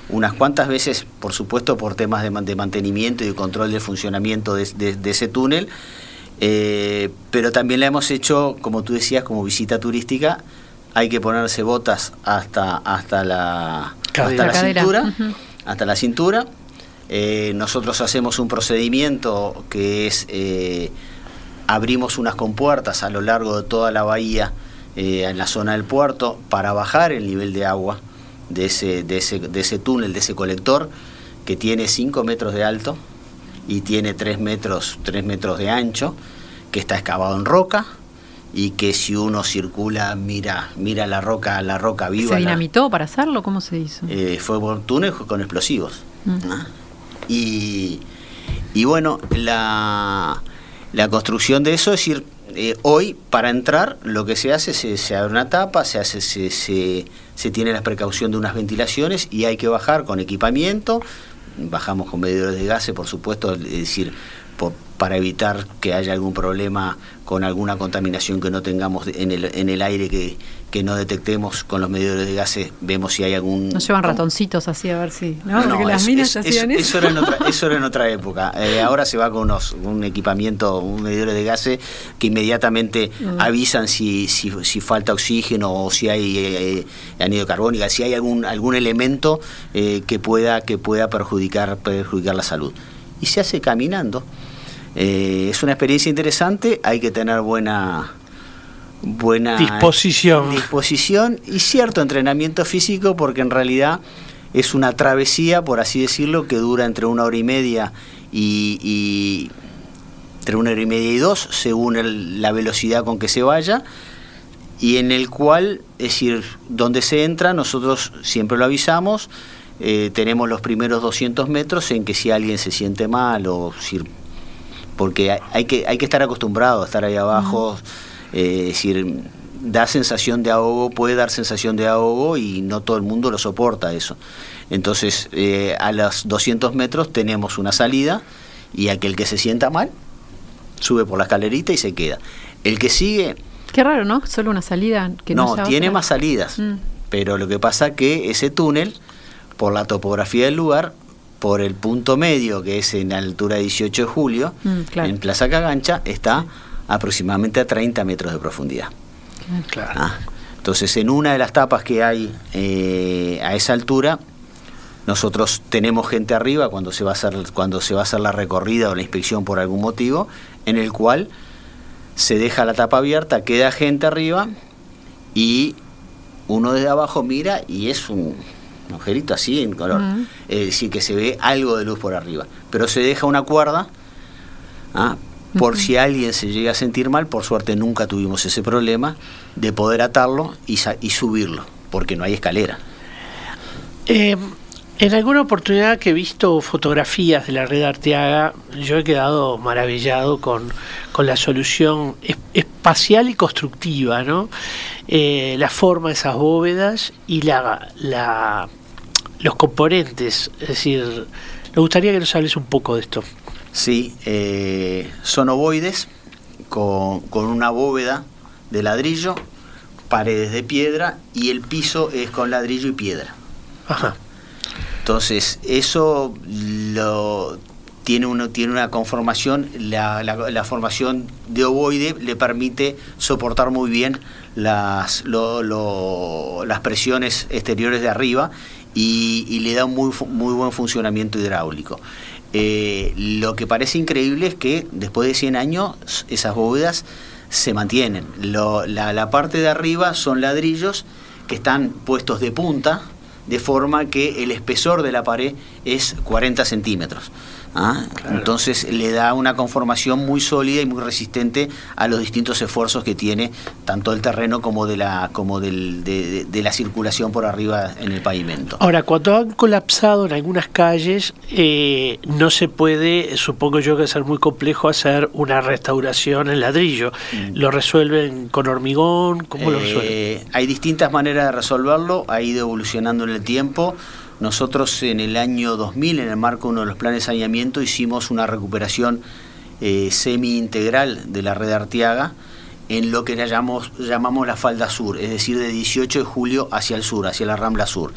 unas cuantas veces, por supuesto, por temas de, de mantenimiento y de control del funcionamiento de, de- de ese túnel, eh, pero también la hemos hecho, como tú decías, como visita turística. Hay que ponerse botas hasta, hasta la,
Cadera.
hasta la
Cadera,
cintura. Hasta la cintura. Eh, nosotros hacemos un procedimiento que es eh, abrimos unas compuertas a lo largo de toda la bahía eh, en la zona del puerto para bajar el nivel de agua de ese, de ese, de ese túnel, de ese colector que tiene 5 metros de alto y tiene 3 metros, 3 metros de ancho, que está excavado en roca y que si uno circula mira mira la roca la roca viva
¿Se
la-
dinamitó para hacerlo? ¿Cómo se hizo?
eh, fue por túnel con explosivos.
Mm.
Ah. Y, y bueno, la, la construcción de eso, es decir, eh, hoy para entrar lo que se hace, se, se abre una tapa, se, hace, se, se, se tiene la precaución de unas ventilaciones y hay que bajar con equipamiento, bajamos con medidores de gases, por supuesto, es decir, para evitar que haya algún problema con alguna contaminación que no tengamos en el, en el aire que, que no detectemos con los medidores de gases, vemos si hay algún...
Nos llevan ratoncitos así a ver si. ¿no?
No, no,
Porque las minas
es-
hacían
eso,
eso.
eso era en otra, eso era en otra época. Eh, ahora se va con unos, un equipamiento, un medidor de gases que inmediatamente
Mm.
avisan si, si, si falta oxígeno o si hay eh, carbónica, si hay algún algún elemento eh, que pueda que pueda perjudicar perjudicar la salud. Y se hace caminando. Eh, es una experiencia interesante. Hay que tener buena buena
Disposición.
disposición y cierto entrenamiento físico porque en realidad es una travesía, por así decirlo, que dura entre una hora y media y, y- entre una hora y media y dos, según el- la velocidad con que se vaya, y en el cual, es decir, donde se entra, nosotros siempre lo avisamos, eh, tenemos los primeros 200 metros en que si alguien se siente mal o si porque hay- hay que, hay que estar acostumbrado a estar ahí abajo, eh, es decir, da sensación de ahogo, puede dar sensación de ahogo y no todo el mundo lo soporta eso. Entonces, eh, a los 200 metros tenemos una salida y aquel que se sienta mal, sube por la escalerita y se queda. El que sigue,
Qué raro, ¿no? Solo una salida. Que no,
no, tiene
otra.
más salidas,
Mm.
pero lo que pasa que ese túnel, por la topografía del lugar, por el punto medio, que es en la altura de 18 de julio,
Mm, claro.
en Plaza Cagancha, está aproximadamente a 30 metros de profundidad.
Claro.
Ah, Entonces, en una de las tapas que hay eh, a esa altura, nosotros tenemos gente arriba cuando se va a hacer cuando se va a hacer la recorrida o la inspección por algún motivo, en el cual se deja la tapa abierta, queda gente arriba y uno desde abajo mira y es un agujerito así en color, es decir que se ve algo de luz por arriba, pero se deja una cuerda ah, por si alguien se llega a sentir mal, por suerte nunca tuvimos ese problema de poder atarlo y, sa- y subirlo, porque no hay escalera.
Eh, en alguna oportunidad que he visto fotografías de la red Arteaga, yo he quedado maravillado con, con la solución es- espacial y constructiva, ¿no? Eh, la forma de esas bóvedas y la, la- los componentes. Es decir, me gustaría que nos hables un poco de esto.
Sí, eh, son ovoides con, con una bóveda de ladrillo, paredes de piedra y el piso es con ladrillo y piedra.
Ajá.
Entonces, eso lo, tiene, uno, tiene una conformación, la, la- la formación de ovoide le permite soportar muy bien las, lo- lo- las presiones exteriores de arriba y, y le da un muy, muy buen funcionamiento hidráulico. Eh, lo que parece increíble es que después de 100 años esas bóvedas se mantienen. La parte de arriba son ladrillos que están puestos de punta, de forma que el espesor de la pared es 40 centímetros. ¿Ah? Entonces le da una conformación muy sólida y muy resistente a los distintos esfuerzos que tiene tanto el terreno como de la, como del- de, de- de la circulación por arriba en el pavimento.
Ahora, cuando han colapsado en algunas calles, eh, no se puede, supongo yo que es ser muy complejo hacer una restauración en ladrillo. ¿Lo resuelven con hormigón? ¿Cómo lo resuelven?
Eh, hay distintas maneras de resolverlo, ha ido evolucionando en el tiempo. Nosotros en el año 2000, en el marco de uno de los planes de saneamiento, hicimos una recuperación eh, semi-integral de la red Arteaga en lo que llamamos, llamamos la falda sur, es decir, de 18 de julio hacia el sur, hacia la Rambla Sur.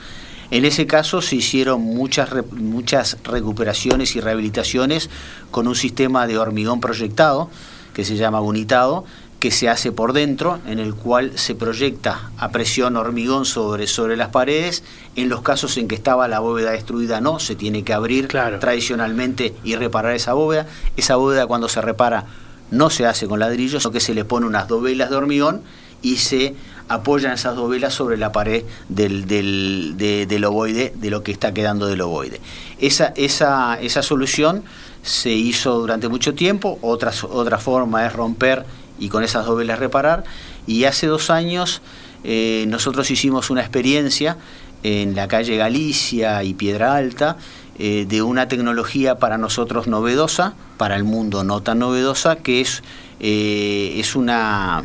En ese caso se hicieron muchas, muchas recuperaciones y rehabilitaciones con un sistema de hormigón proyectado, que se llama unitado, que se hace por dentro, en el cual se proyecta a presión hormigón sobre, sobre las paredes. En los casos en que estaba la bóveda destruida, no, se tiene que abrir
Claro.
tradicionalmente y reparar esa bóveda. Esa bóveda cuando se repara no se hace con ladrillos, sino que se le pone unas dovelas de hormigón y se apoyan esas dovelas sobre la pared del, del, de- del ovoide, de lo que está quedando del ovoide. Esa, esa, esa solución se hizo durante mucho tiempo, otra, otra forma es romper y con esas dovelas reparar, y hace dos años eh, nosotros hicimos una experiencia en la calle Galicia y Piedra Alta, eh, de una tecnología para nosotros novedosa, para el mundo no tan novedosa, que es, eh, es una,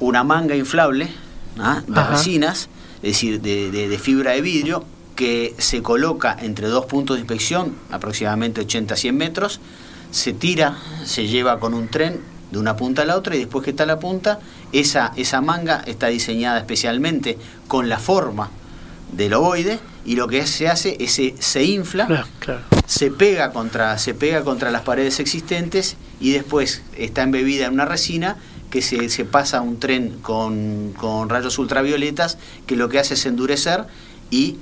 una manga inflable ¿ah? de
Ajá.
resinas, es decir, de, de- de fibra de vidrio, que se coloca entre dos puntos de inspección, aproximadamente 80-100 metros, se tira, se lleva con un tren de una punta a la otra y después que está la punta, esa, esa manga está diseñada especialmente con la forma del ovoide y lo que se hace es se, se infla
Claro, claro.
se pega contra se pega contra las paredes existentes y después está embebida en una resina que se, se pasa a un tren con, con rayos ultravioletas que lo que hace es endurecer y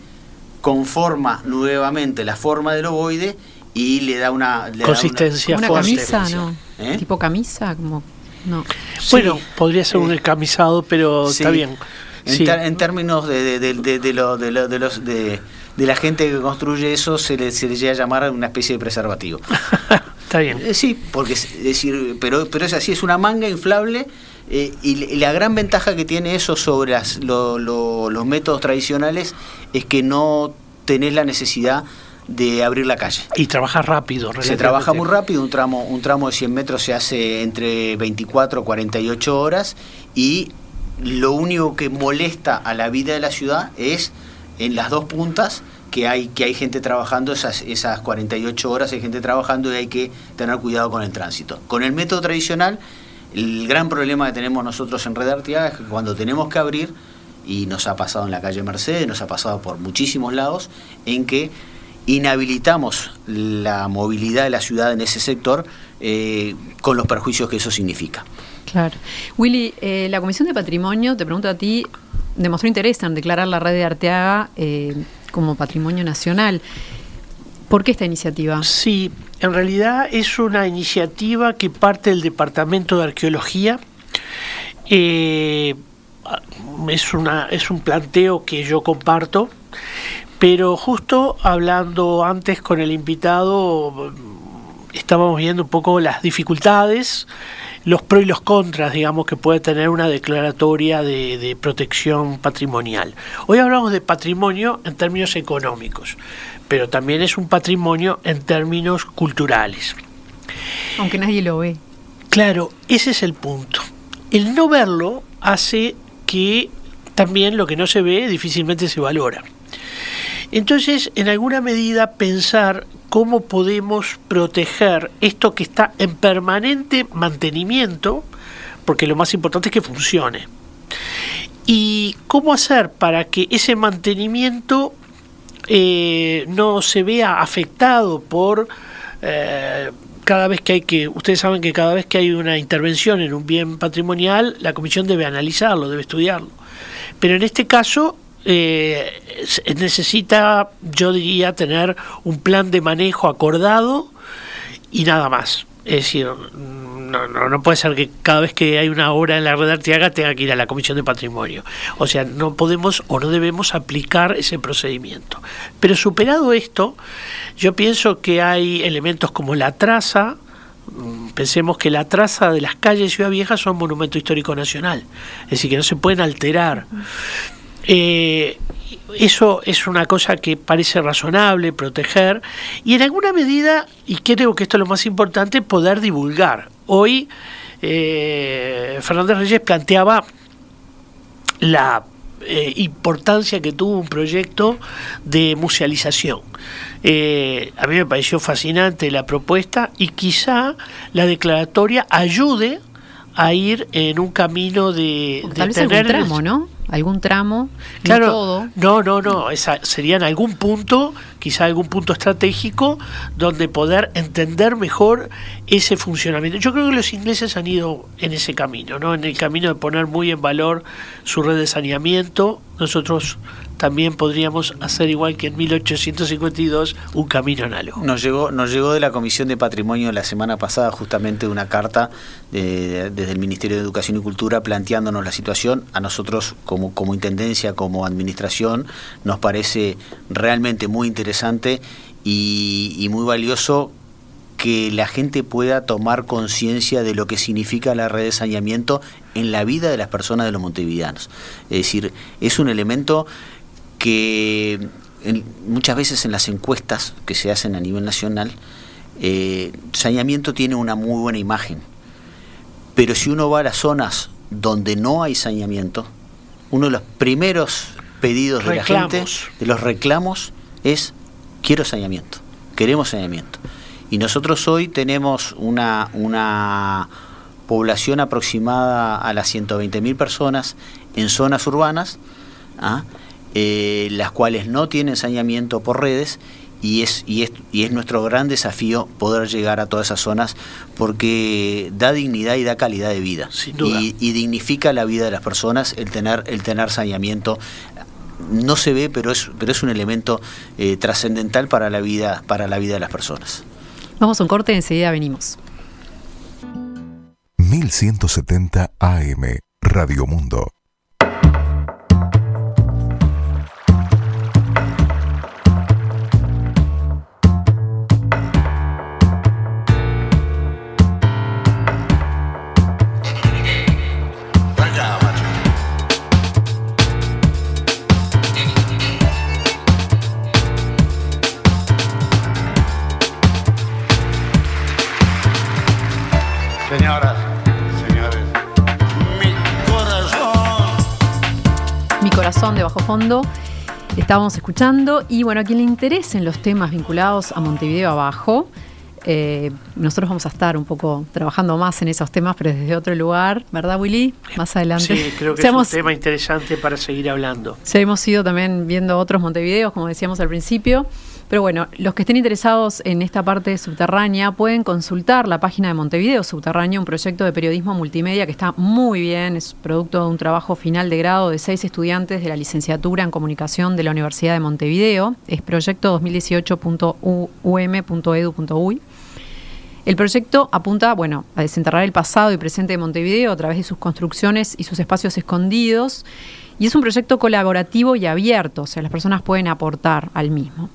conforma nuevamente la forma del ovoide y le da una le da una-
Consistencia
Una
fuerte.
camisa, ¿no?
¿Eh?
Tipo camisa, como. No.
Bueno,
Sí,
podría ser un encamisado, pero
sí.
está bien.
En,
Sí.
ter- en términos de, de, de- de- de lo- de lo- de los de, de la gente que construye eso se le, se le llega a llamar una especie de preservativo.
está bien.
Eh, sí, porque es decir, pero, pero es así, es una manga inflable eh, y, la gran ventaja que tiene eso sobre las- lo- lo- los métodos tradicionales es que no tenés la necesidad de abrir la calle.
Y trabaja rápido.
Se trabaja muy rápido, un tramo, un tramo de 100 metros se hace entre 24 y 48 horas y lo único que molesta a la vida de la ciudad es en las dos puntas que hay, que hay gente trabajando esas, esas 48 horas, hay gente trabajando y hay que tener cuidado con el tránsito. Con el método tradicional, el gran problema que tenemos nosotros en Red Arteaga es que cuando tenemos que abrir, y nos ha pasado en la calle Mercedes, nos ha pasado por muchísimos lados, en que inhabilitamos la movilidad de la ciudad en ese sector eh, con los perjuicios que eso significa.
Claro. Willy, eh, la Comisión de Patrimonio, te pregunto a ti, demostró interés en declarar la red de Arteaga eh, como patrimonio nacional. ¿Por qué esta iniciativa?
Sí, en realidad es una iniciativa que parte del Departamento de Arqueología. Eh, es, una, es un planteo que yo comparto, pero justo hablando antes con el invitado, estábamos viendo un poco las dificultades, los pros y los contras, digamos, que puede tener una declaratoria de, de protección patrimonial. Hoy hablamos de patrimonio en términos económicos, pero también es un patrimonio en términos culturales.
Aunque nadie lo ve.
Claro, ese es el punto. El no verlo hace que también lo que no se ve difícilmente se valora. Entonces, en alguna medida, pensar cómo podemos proteger esto que está en permanente mantenimiento, porque lo más importante es que funcione. Y cómo hacer para que ese mantenimiento eh, no se vea afectado por eh, cada vez que hay que, ustedes saben que cada vez que hay una intervención en un bien patrimonial, la comisión debe analizarlo, debe estudiarlo. Pero en este caso eh, necesita, yo diría, tener un plan de manejo acordado y nada más. Es decir, no, no, puede ser que cada vez que hay una obra en la red Arteaga tenga que ir a la Comisión de Patrimonio. O sea, no podemos o no debemos aplicar ese procedimiento. Pero superado esto, yo pienso que hay elementos como la traza, mm, pensemos que la traza de las calles de Ciudad Vieja son monumento histórico nacional, es decir, que no se pueden alterar. Eh, eso es una cosa que parece razonable proteger y en alguna medida, y creo que esto es lo más importante, poder divulgar. Hoy eh, Fernández Reyes planteaba la eh, importancia que tuvo un proyecto de musealización. Eh, a mí me pareció fascinante la propuesta y quizá la declaratoria ayude a ir en un camino de,
de tener tramo, ¿no? Algún tramo,
claro,
no todo.
No, no, no, esa sería en algún punto, quizá algún punto estratégico, donde poder entender mejor ese funcionamiento. Yo creo que los ingleses han ido en ese camino, ¿no? En el camino de poner muy en valor su red de saneamiento. Nosotros también podríamos hacer igual que en 1852 un camino análogo.
Nos llegó, nos llegó de la Comisión de Patrimonio la semana pasada justamente una carta desde el Ministerio de Educación y Cultura planteándonos la situación. A nosotros como, como Intendencia, como Administración, nos parece realmente muy interesante y, y muy valioso que la gente pueda tomar conciencia de lo que significa la red de saneamiento en la vida de las personas de los montevideanos. Es decir, es un elemento que muchas veces en las encuestas que se hacen a nivel nacional, eh, saneamiento tiene una muy buena imagen. Pero si uno va a las zonas donde no hay saneamiento, uno de los primeros pedidos de la gente, de los reclamos, es quiero saneamiento, queremos saneamiento. Y nosotros hoy tenemos una, una población aproximada a las 120.000 personas en zonas urbanas, ¿ah? Eh, las cuales no tienen saneamiento por redes y es, y, es, y es nuestro gran desafío poder llegar a todas esas zonas porque da dignidad y da calidad de vida. Y, dignifica la vida de las personas el tener, el tener saneamiento. No se ve pero es, pero es un elemento eh, trascendental para la vida para la vida de las personas.
Vamos a un corte y enseguida venimos.
1170 AM Radio Mundo
de Bajo Fondo. Estábamos escuchando y bueno, a quien le interesen los temas vinculados a Montevideo abajo, eh, nosotros vamos a estar un poco trabajando más en esos temas, pero desde otro lugar, ¿verdad, Willy? Más adelante.
Sí, creo que es un tema interesante para seguir hablando.
Ya hemos ido también viendo otros Montevideos, como decíamos al principio. Pero bueno, los que estén interesados en esta parte subterránea pueden consultar la página de Montevideo Subterráneo, un proyecto de periodismo multimedia que está muy bien, es producto de un trabajo final de grado de seis estudiantes de la licenciatura en comunicación de la Universidad de Montevideo, es proyecto 2018.um.edu.uy. El proyecto apunta, bueno, a desenterrar el pasado y presente de Montevideo a través de sus construcciones y sus espacios escondidos. Y es un proyecto colaborativo y abierto, o sea, las personas pueden aportar al mismo.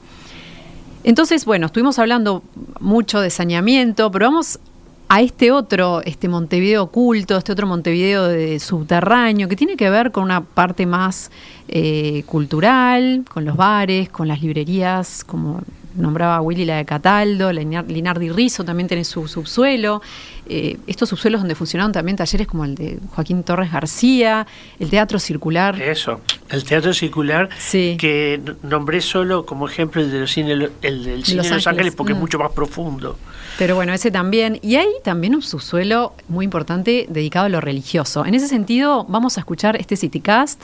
Entonces, bueno, estuvimos hablando mucho de saneamiento, pero vamos a este otro, este Montevideo oculto, este otro Montevideo de subterráneo, que tiene que ver con una parte más eh, cultural, con los bares, con las librerías, como nombraba Willy la de Cataldo, Linardi Rizzo también tiene su subsuelo. Eh, estos subsuelos donde funcionaron también talleres como el de Joaquín Torres García, el Teatro Circular.
Eso, el Teatro Circular,
sí.
que nombré solo como ejemplo el, de los cine, el del cine de Los, Ángeles, porque es mm. mucho más profundo.
Pero bueno, ese también. Y hay también un subsuelo muy importante dedicado a lo religioso. En ese sentido, vamos a escuchar este Citycast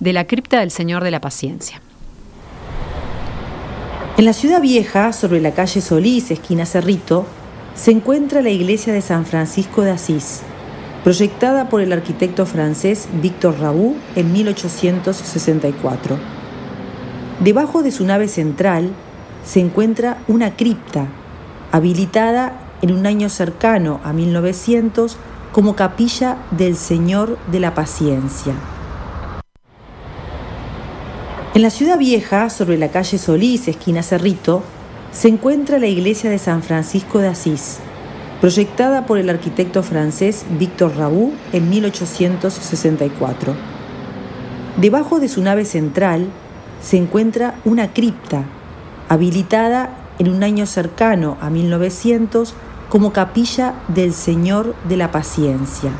de la cripta del Señor de la Paciencia.
En la ciudad vieja, sobre la calle Solís, esquina Cerrito, se encuentra la iglesia de San Francisco de Asís, proyectada por el arquitecto francés Victor Raoult en 1864. Debajo de su nave central se encuentra una cripta, habilitada en un año cercano a 1900 como capilla del Señor de la Paciencia. En la ciudad vieja, sobre la calle Solís, esquina Cerrito, se encuentra la iglesia de San Francisco de Asís, proyectada por el arquitecto francés Victor Raoult en 1864. Debajo de su nave central se encuentra una cripta, habilitada en un año cercano a 1900 como capilla del Señor de la Paciencia.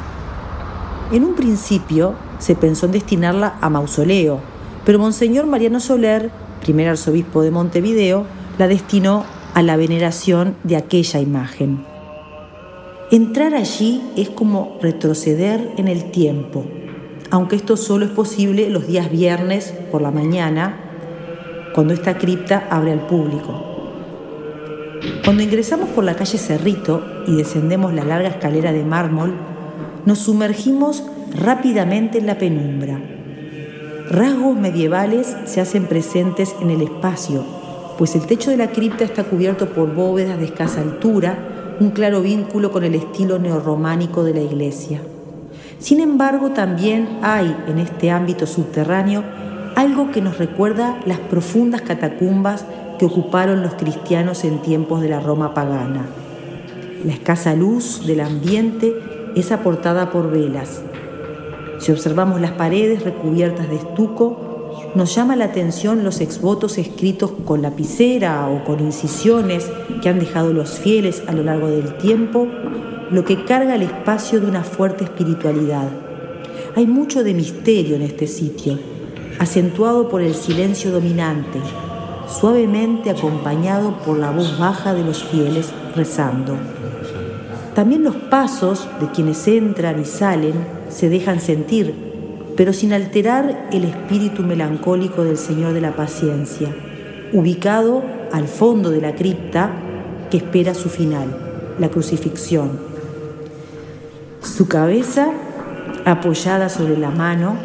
En un principio se pensó en destinarla a mausoleo, pero Monseñor Mariano Soler, primer arzobispo de Montevideo, la destinó a la veneración de aquella imagen. Entrar allí es como retroceder en el tiempo, aunque esto solo es posible los días viernes por la mañana, cuando esta cripta abre al público. Cuando ingresamos por la calle Cerrito y descendemos la larga escalera de mármol, nos sumergimos rápidamente en la penumbra Rasgos medievales se hacen presentes en el espacio, pues el techo de la cripta está cubierto por bóvedas de escasa altura, un claro vínculo con el estilo neorrománico de la iglesia. Sin embargo, también hay en este ámbito subterráneo algo que nos recuerda las profundas catacumbas que ocuparon los cristianos en tiempos de la Roma pagana. La escasa luz del ambiente es aportada por velas, si observamos las paredes recubiertas de estuco, nos llama la atención los exvotos escritos con lapicera o con incisiones que han dejado los fieles a lo largo del tiempo, lo que carga el espacio de una fuerte espiritualidad. Hay mucho de misterio en este sitio, acentuado por el silencio dominante, suavemente acompañado por la voz baja de los fieles rezando. También los pasos de quienes entran y salen se dejan sentir, pero sin alterar el espíritu melancólico del Señor de la Paciencia, ubicado al fondo de la cripta que espera su final, la crucifixión. Su cabeza, apoyada sobre la mano,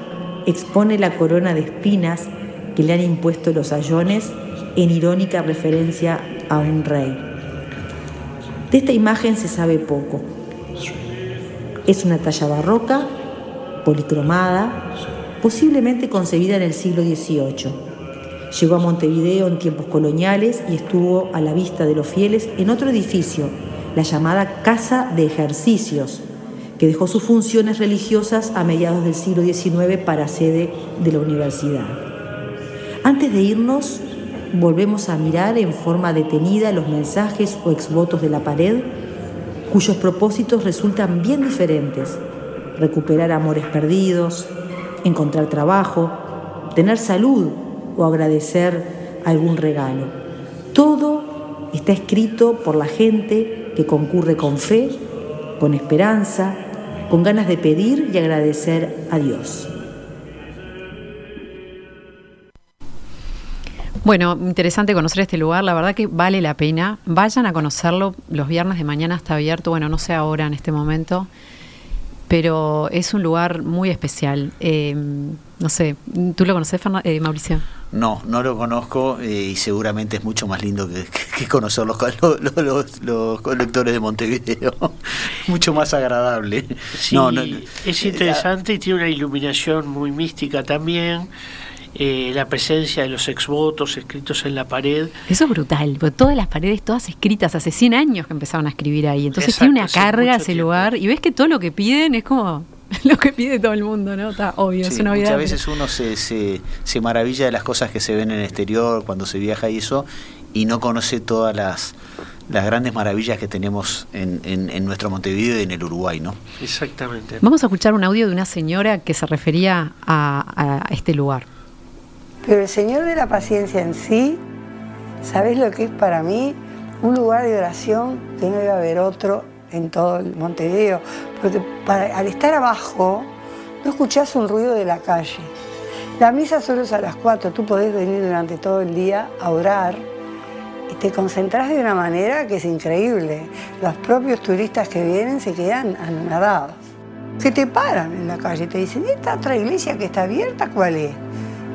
expone la corona de espinas que le han impuesto los ayones en irónica referencia a un rey. De esta imagen se sabe poco. Es una talla barroca policromada, posiblemente concebida en el siglo XVIII. Llegó a Montevideo en tiempos coloniales y estuvo a la vista de los fieles en otro edificio, la llamada Casa de Ejercicios, que dejó sus funciones religiosas a mediados del siglo XIX para sede de la universidad. Antes de irnos, volvemos a mirar en forma detenida los mensajes o exvotos de la pared, cuyos propósitos resultan bien diferentes recuperar amores perdidos, encontrar trabajo, tener salud o agradecer algún regalo. Todo está escrito por la gente que concurre con fe, con esperanza, con ganas de pedir y agradecer a Dios.
Bueno, interesante conocer este lugar, la verdad que vale la pena. Vayan a conocerlo, los viernes de mañana está abierto, bueno, no sé ahora en este momento pero es un lugar muy especial. Eh, no sé, ¿tú lo conoces, eh, Mauricio?
No, no lo conozco eh, y seguramente es mucho más lindo que, conocer los, los, colectores de Montevideo. mucho más agradable.
Sí, es interesante y tiene una iluminación muy mística también. Eh, la presencia de los exvotos escritos en la pared.
Eso es brutal, porque todas las paredes, todas escritas, hace 100 años que empezaron a escribir ahí. Entonces tiene una carga ese lugar y ves que todo lo que piden es como lo que pide todo el mundo, ¿no? Está obvio, es una
Muchas veces uno se, se, se, maravilla de las cosas que se ven en el exterior cuando se viaja y eso, y no conoce todas las, las grandes maravillas que tenemos en, en, nuestro Montevideo y en el Uruguay, ¿no?
Exactamente.
Vamos a escuchar un audio de una señora que se refería a, a este lugar.
Pero el Señor de la Paciencia en sí, ¿sabés lo que es para mí? Un lugar de oración que no debe haber otro en todo el Montevideo. Porque al estar abajo, no escuchás un ruido de la calle. La misa solo es a las 4, tú podés venir durante todo el día a orar y te concentrás de una manera que es increíble. Los propios turistas que vienen se quedan anonadados. Que te paran en la calle y te dicen, ¿esta otra iglesia que está abierta cuál es?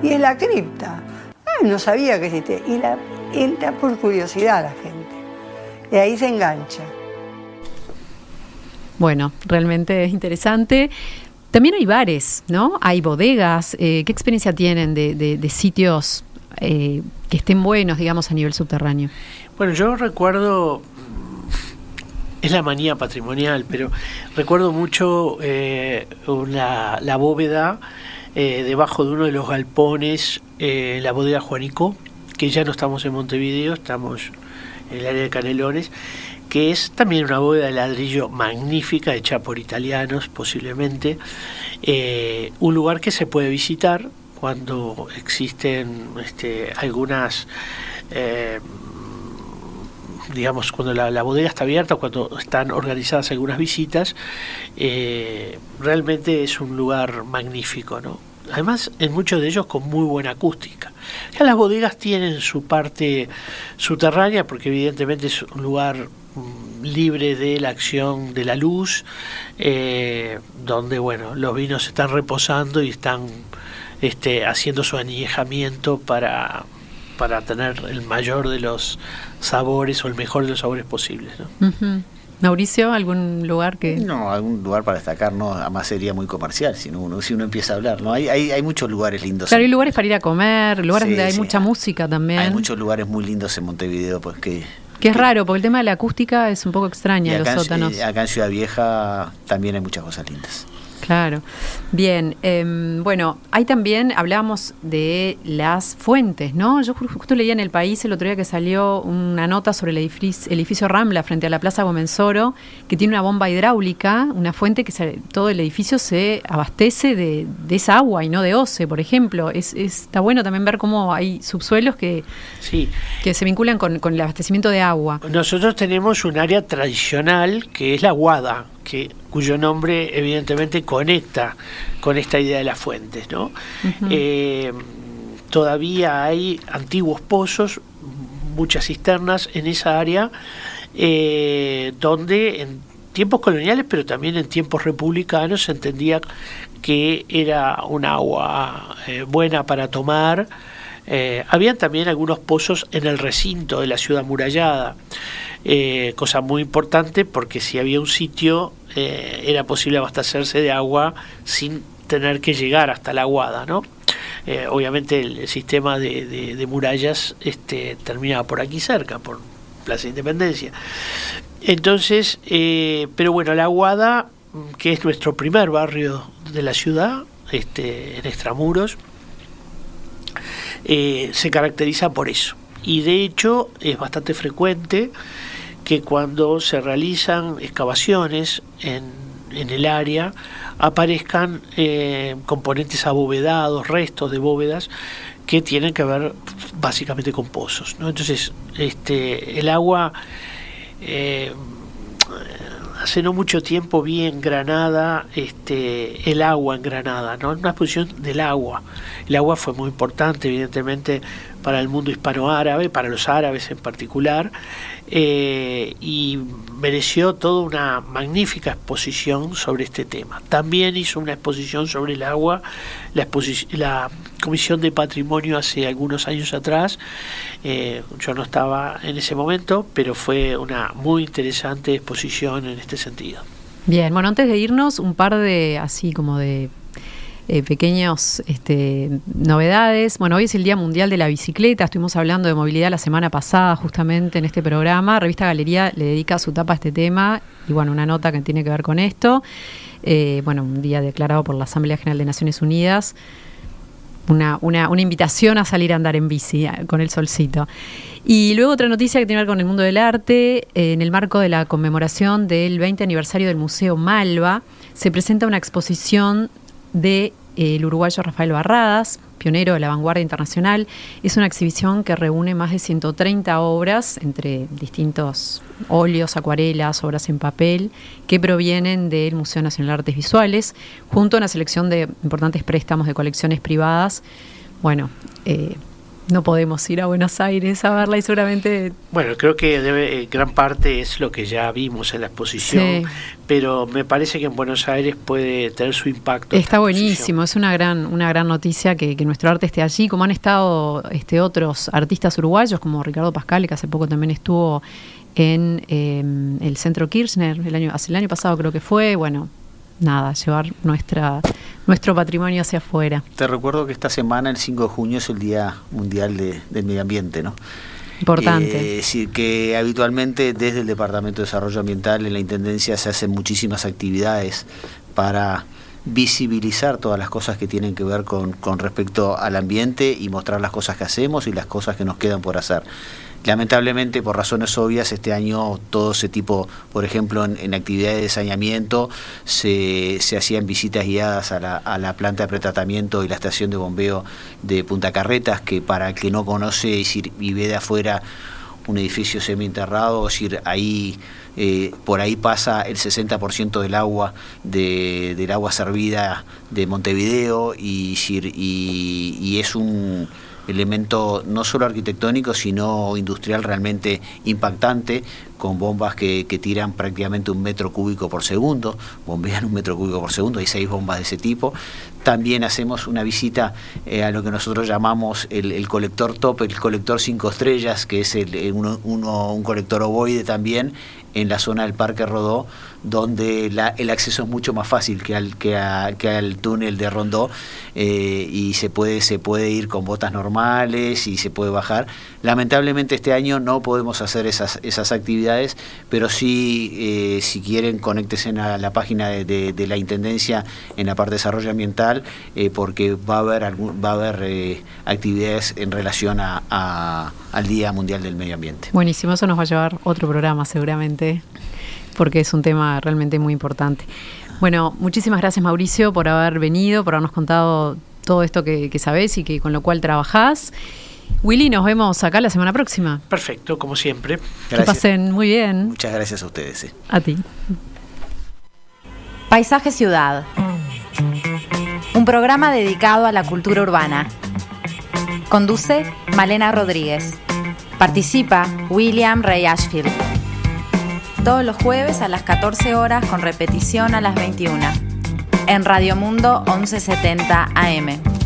Y es la cripta. Ah, no sabía que existía. Y la, entra por curiosidad la gente. Y ahí se engancha.
Bueno, realmente es interesante. También hay bares, ¿no? Hay bodegas. Eh, ¿Qué experiencia tienen de, sitios eh, que estén buenos, digamos, a nivel subterráneo?
Bueno, yo recuerdo, es la manía patrimonial, pero recuerdo mucho eh, la bóveda debajo de uno de los galpones, la bodega Juanico, que ya no estamos en Montevideo, estamos en el área de Canelones que es también una bóveda de ladrillo magnífica, hecha por italianos posiblemente, eh, un lugar que se puede visitar cuando existen este, algunas... Digamos, cuando la, bodega está abierta, cuando están organizadas algunas visitas, eh, realmente es un lugar magnífico, ¿no? Además, en muchos de ellos con muy buena acústica. Ya las bodegas tienen su parte subterránea, porque evidentemente es un lugar Mm, libre de la acción de la luz, eh, donde bueno, los vinos están reposando y están este, haciendo su añejamiento para, para tener el mayor de los sabores o el mejor de los sabores posibles.
Mauricio, ¿algún lugar que...?
No, algún lugar para destacar, no, además sería muy comercial si uno, si uno empieza a hablar, ¿no? Hay, hay, hay muchos lugares lindos.
Claro, hay lugares para ir a comer, lugares donde hay mucha música también.
Hay muchos lugares muy lindos en Montevideo, pues que
que es raro, porque el tema de la acústica es un poco extraño los sótanos.
acá en Ciudad Vieja también hay muchas cosas lindas.
Claro. Bien, em, bueno, hay también, hablábamos de las fuentes, ¿no? Yo justo leía en El País el otro día que salió una nota sobre el edificio, edificio Rambla frente a la Plaza Gomensoro, que tiene una bomba hidráulica, una fuente que todo el edificio se abastece de, esa agua y no de OCE, por ejemplo. Es, está bueno también ver cómo hay subsuelos que, sí. que se vinculan con, con el abastecimiento de agua.
Nosotros tenemos un área tradicional que es la Guada, que, cuyo nombre evidentemente conecta con esta idea de las fuentes. ¿no? Eh, todavía hay antiguos pozos, muchas cisternas en esa área, eh, donde en tiempos coloniales, pero también en tiempos republicanos, se entendía que era un agua eh, buena para tomar. habían también algunos pozos en el recinto de la ciudad murallada. Eh, cosa muy importante porque si había un sitio eh, era posible abastecerse de agua sin tener que llegar hasta la aguada, ¿no? Eh, obviamente el, sistema de, murallas este, terminaba por aquí cerca, por Plaza Independencia. Entonces, pero bueno, la aguada, que es nuestro primer barrio de la ciudad, este, en extramuros, se caracteriza por eso. Y de hecho es bastante frecuente que cuando se realizan excavaciones en, en el área aparezcan eh, componentes abovedados, restos de bóvedas que tienen que ver básicamente con pozos. ¿no? Entonces, este, el agua eh, hace no mucho tiempo vi en Granada este, el agua en Granada, ¿no? una exposición del agua. El agua fue muy importante, evidentemente, para el mundo hispanoárabe, para los árabes en particular, eh, y mereció toda una magnífica exposición sobre este tema. También hizo una exposición sobre el agua, la, la Comisión de Patrimonio hace algunos años atrás, eh, yo no estaba en ese momento, pero fue una muy interesante exposición en este sentido.
Bien, bueno, antes de irnos, un par de, así como de eh, pequeños este, novedades. Bueno, hoy es el Día Mundial de la Bicicleta, estuvimos hablando de movilidad la semana pasada justamente en este programa. Revista Galería le dedica su tapa a este tema y bueno, una nota que tiene que ver con esto. Eh, bueno, un día declarado por la Asamblea General de Naciones Unidas una, una, una, invitación a salir a andar en bici con el solcito. Y luego otra noticia que tiene que ver con el mundo del arte, en el marco de la conmemoración del 20 aniversario del Museo Malva, se presenta una exposición de el uruguayo Rafael Barradas, pionero de la vanguardia internacional. Es una exhibición que reúne más de 130 obras entre distintos óleos, acuarelas, obras en papel, que provienen del Museo Nacional de Artes Visuales, junto a una selección de importantes préstamos de colecciones privadas. Bueno, eh, no podemos ir a Buenos Aires a verla y seguramente...
Bueno, creo que debe, eh, gran parte es lo que ya vimos en la exposición, pero me parece que en Buenos Aires puede tener su impacto.
Está buenísimo, es una gran, una gran noticia que, nuestro arte esté allí, como han estado este, otros artistas uruguayos, como Ricardo Pascal, que hace poco también estuvo en em, el Centro Kirchner, el año, hace el año pasado creo que fue, bueno, nada, llevar nuestra, nuestro patrimonio hacia afuera.
Te recuerdo que esta semana, el 5 de junio, es el Día Mundial del Medio Ambiente, ¿no?
Importante.
Eh, es decir, que habitualmente desde el Departamento de Desarrollo Ambiental en la Intendencia se hacen muchísimas actividades para visibilizar todas las cosas que tienen que ver con, con respecto al ambiente y mostrar las cosas que hacemos y las cosas que nos quedan por hacer. Lamentablemente, por razones obvias, este año todo ese tipo, por ejemplo, en, actividades de saneamiento, se, se, hacían visitas guiadas a la, a la, planta de pretratamiento y la estación de bombeo de Punta Carretas, que para el que no conoce y ve de afuera un edificio semienterrado, es decir, ahí eh, por ahí pasa el 60% del agua de, del agua servida de Montevideo y, y es un elemento no solo arquitectónico, sino industrial realmente impactante, con bombas que, tiran prácticamente un metro cúbico por segundo, bombean un metro cúbico por segundo, hay seis bombas de ese tipo. También hacemos una visita eh, a lo que nosotros llamamos el, colector top, el colector cinco estrellas, que es el, uno, un colector ovoide también, en la zona del Parque Rodó, donde el acceso es mucho más fácil que al, que, al túnel de Rondó eh, y se puede, se puede ir con botas normales y se puede bajar. Lamentablemente este año no podemos hacer esas, esas actividades, pero sí, eh, si quieren, conéctense a la página de, la Intendencia en la parte de desarrollo ambiental, eh, porque va a haber, va a haber actividades en relación a, al Día Mundial del Medio Ambiente.
Buenísimo, eso nos va a llevar otro programa seguramente porque es un tema realmente muy importante. Bueno, muchísimas gracias Mauricio por haber venido, por habernos contado todo esto que, sabés y que con lo cual trabajás. Willy, nos vemos acá la semana próxima.
Perfecto, como siempre.
Que pasen muy bien.
Muchas gracias a ustedes. Eh.
A ti.
Paisaje Ciudad. Un programa dedicado a la cultura urbana. Conduce Malena Rodríguez. Participa William Ray Ashfield todos los jueves a las 14 horas con repetición a las 21. En Radio Mundo 1170 AM.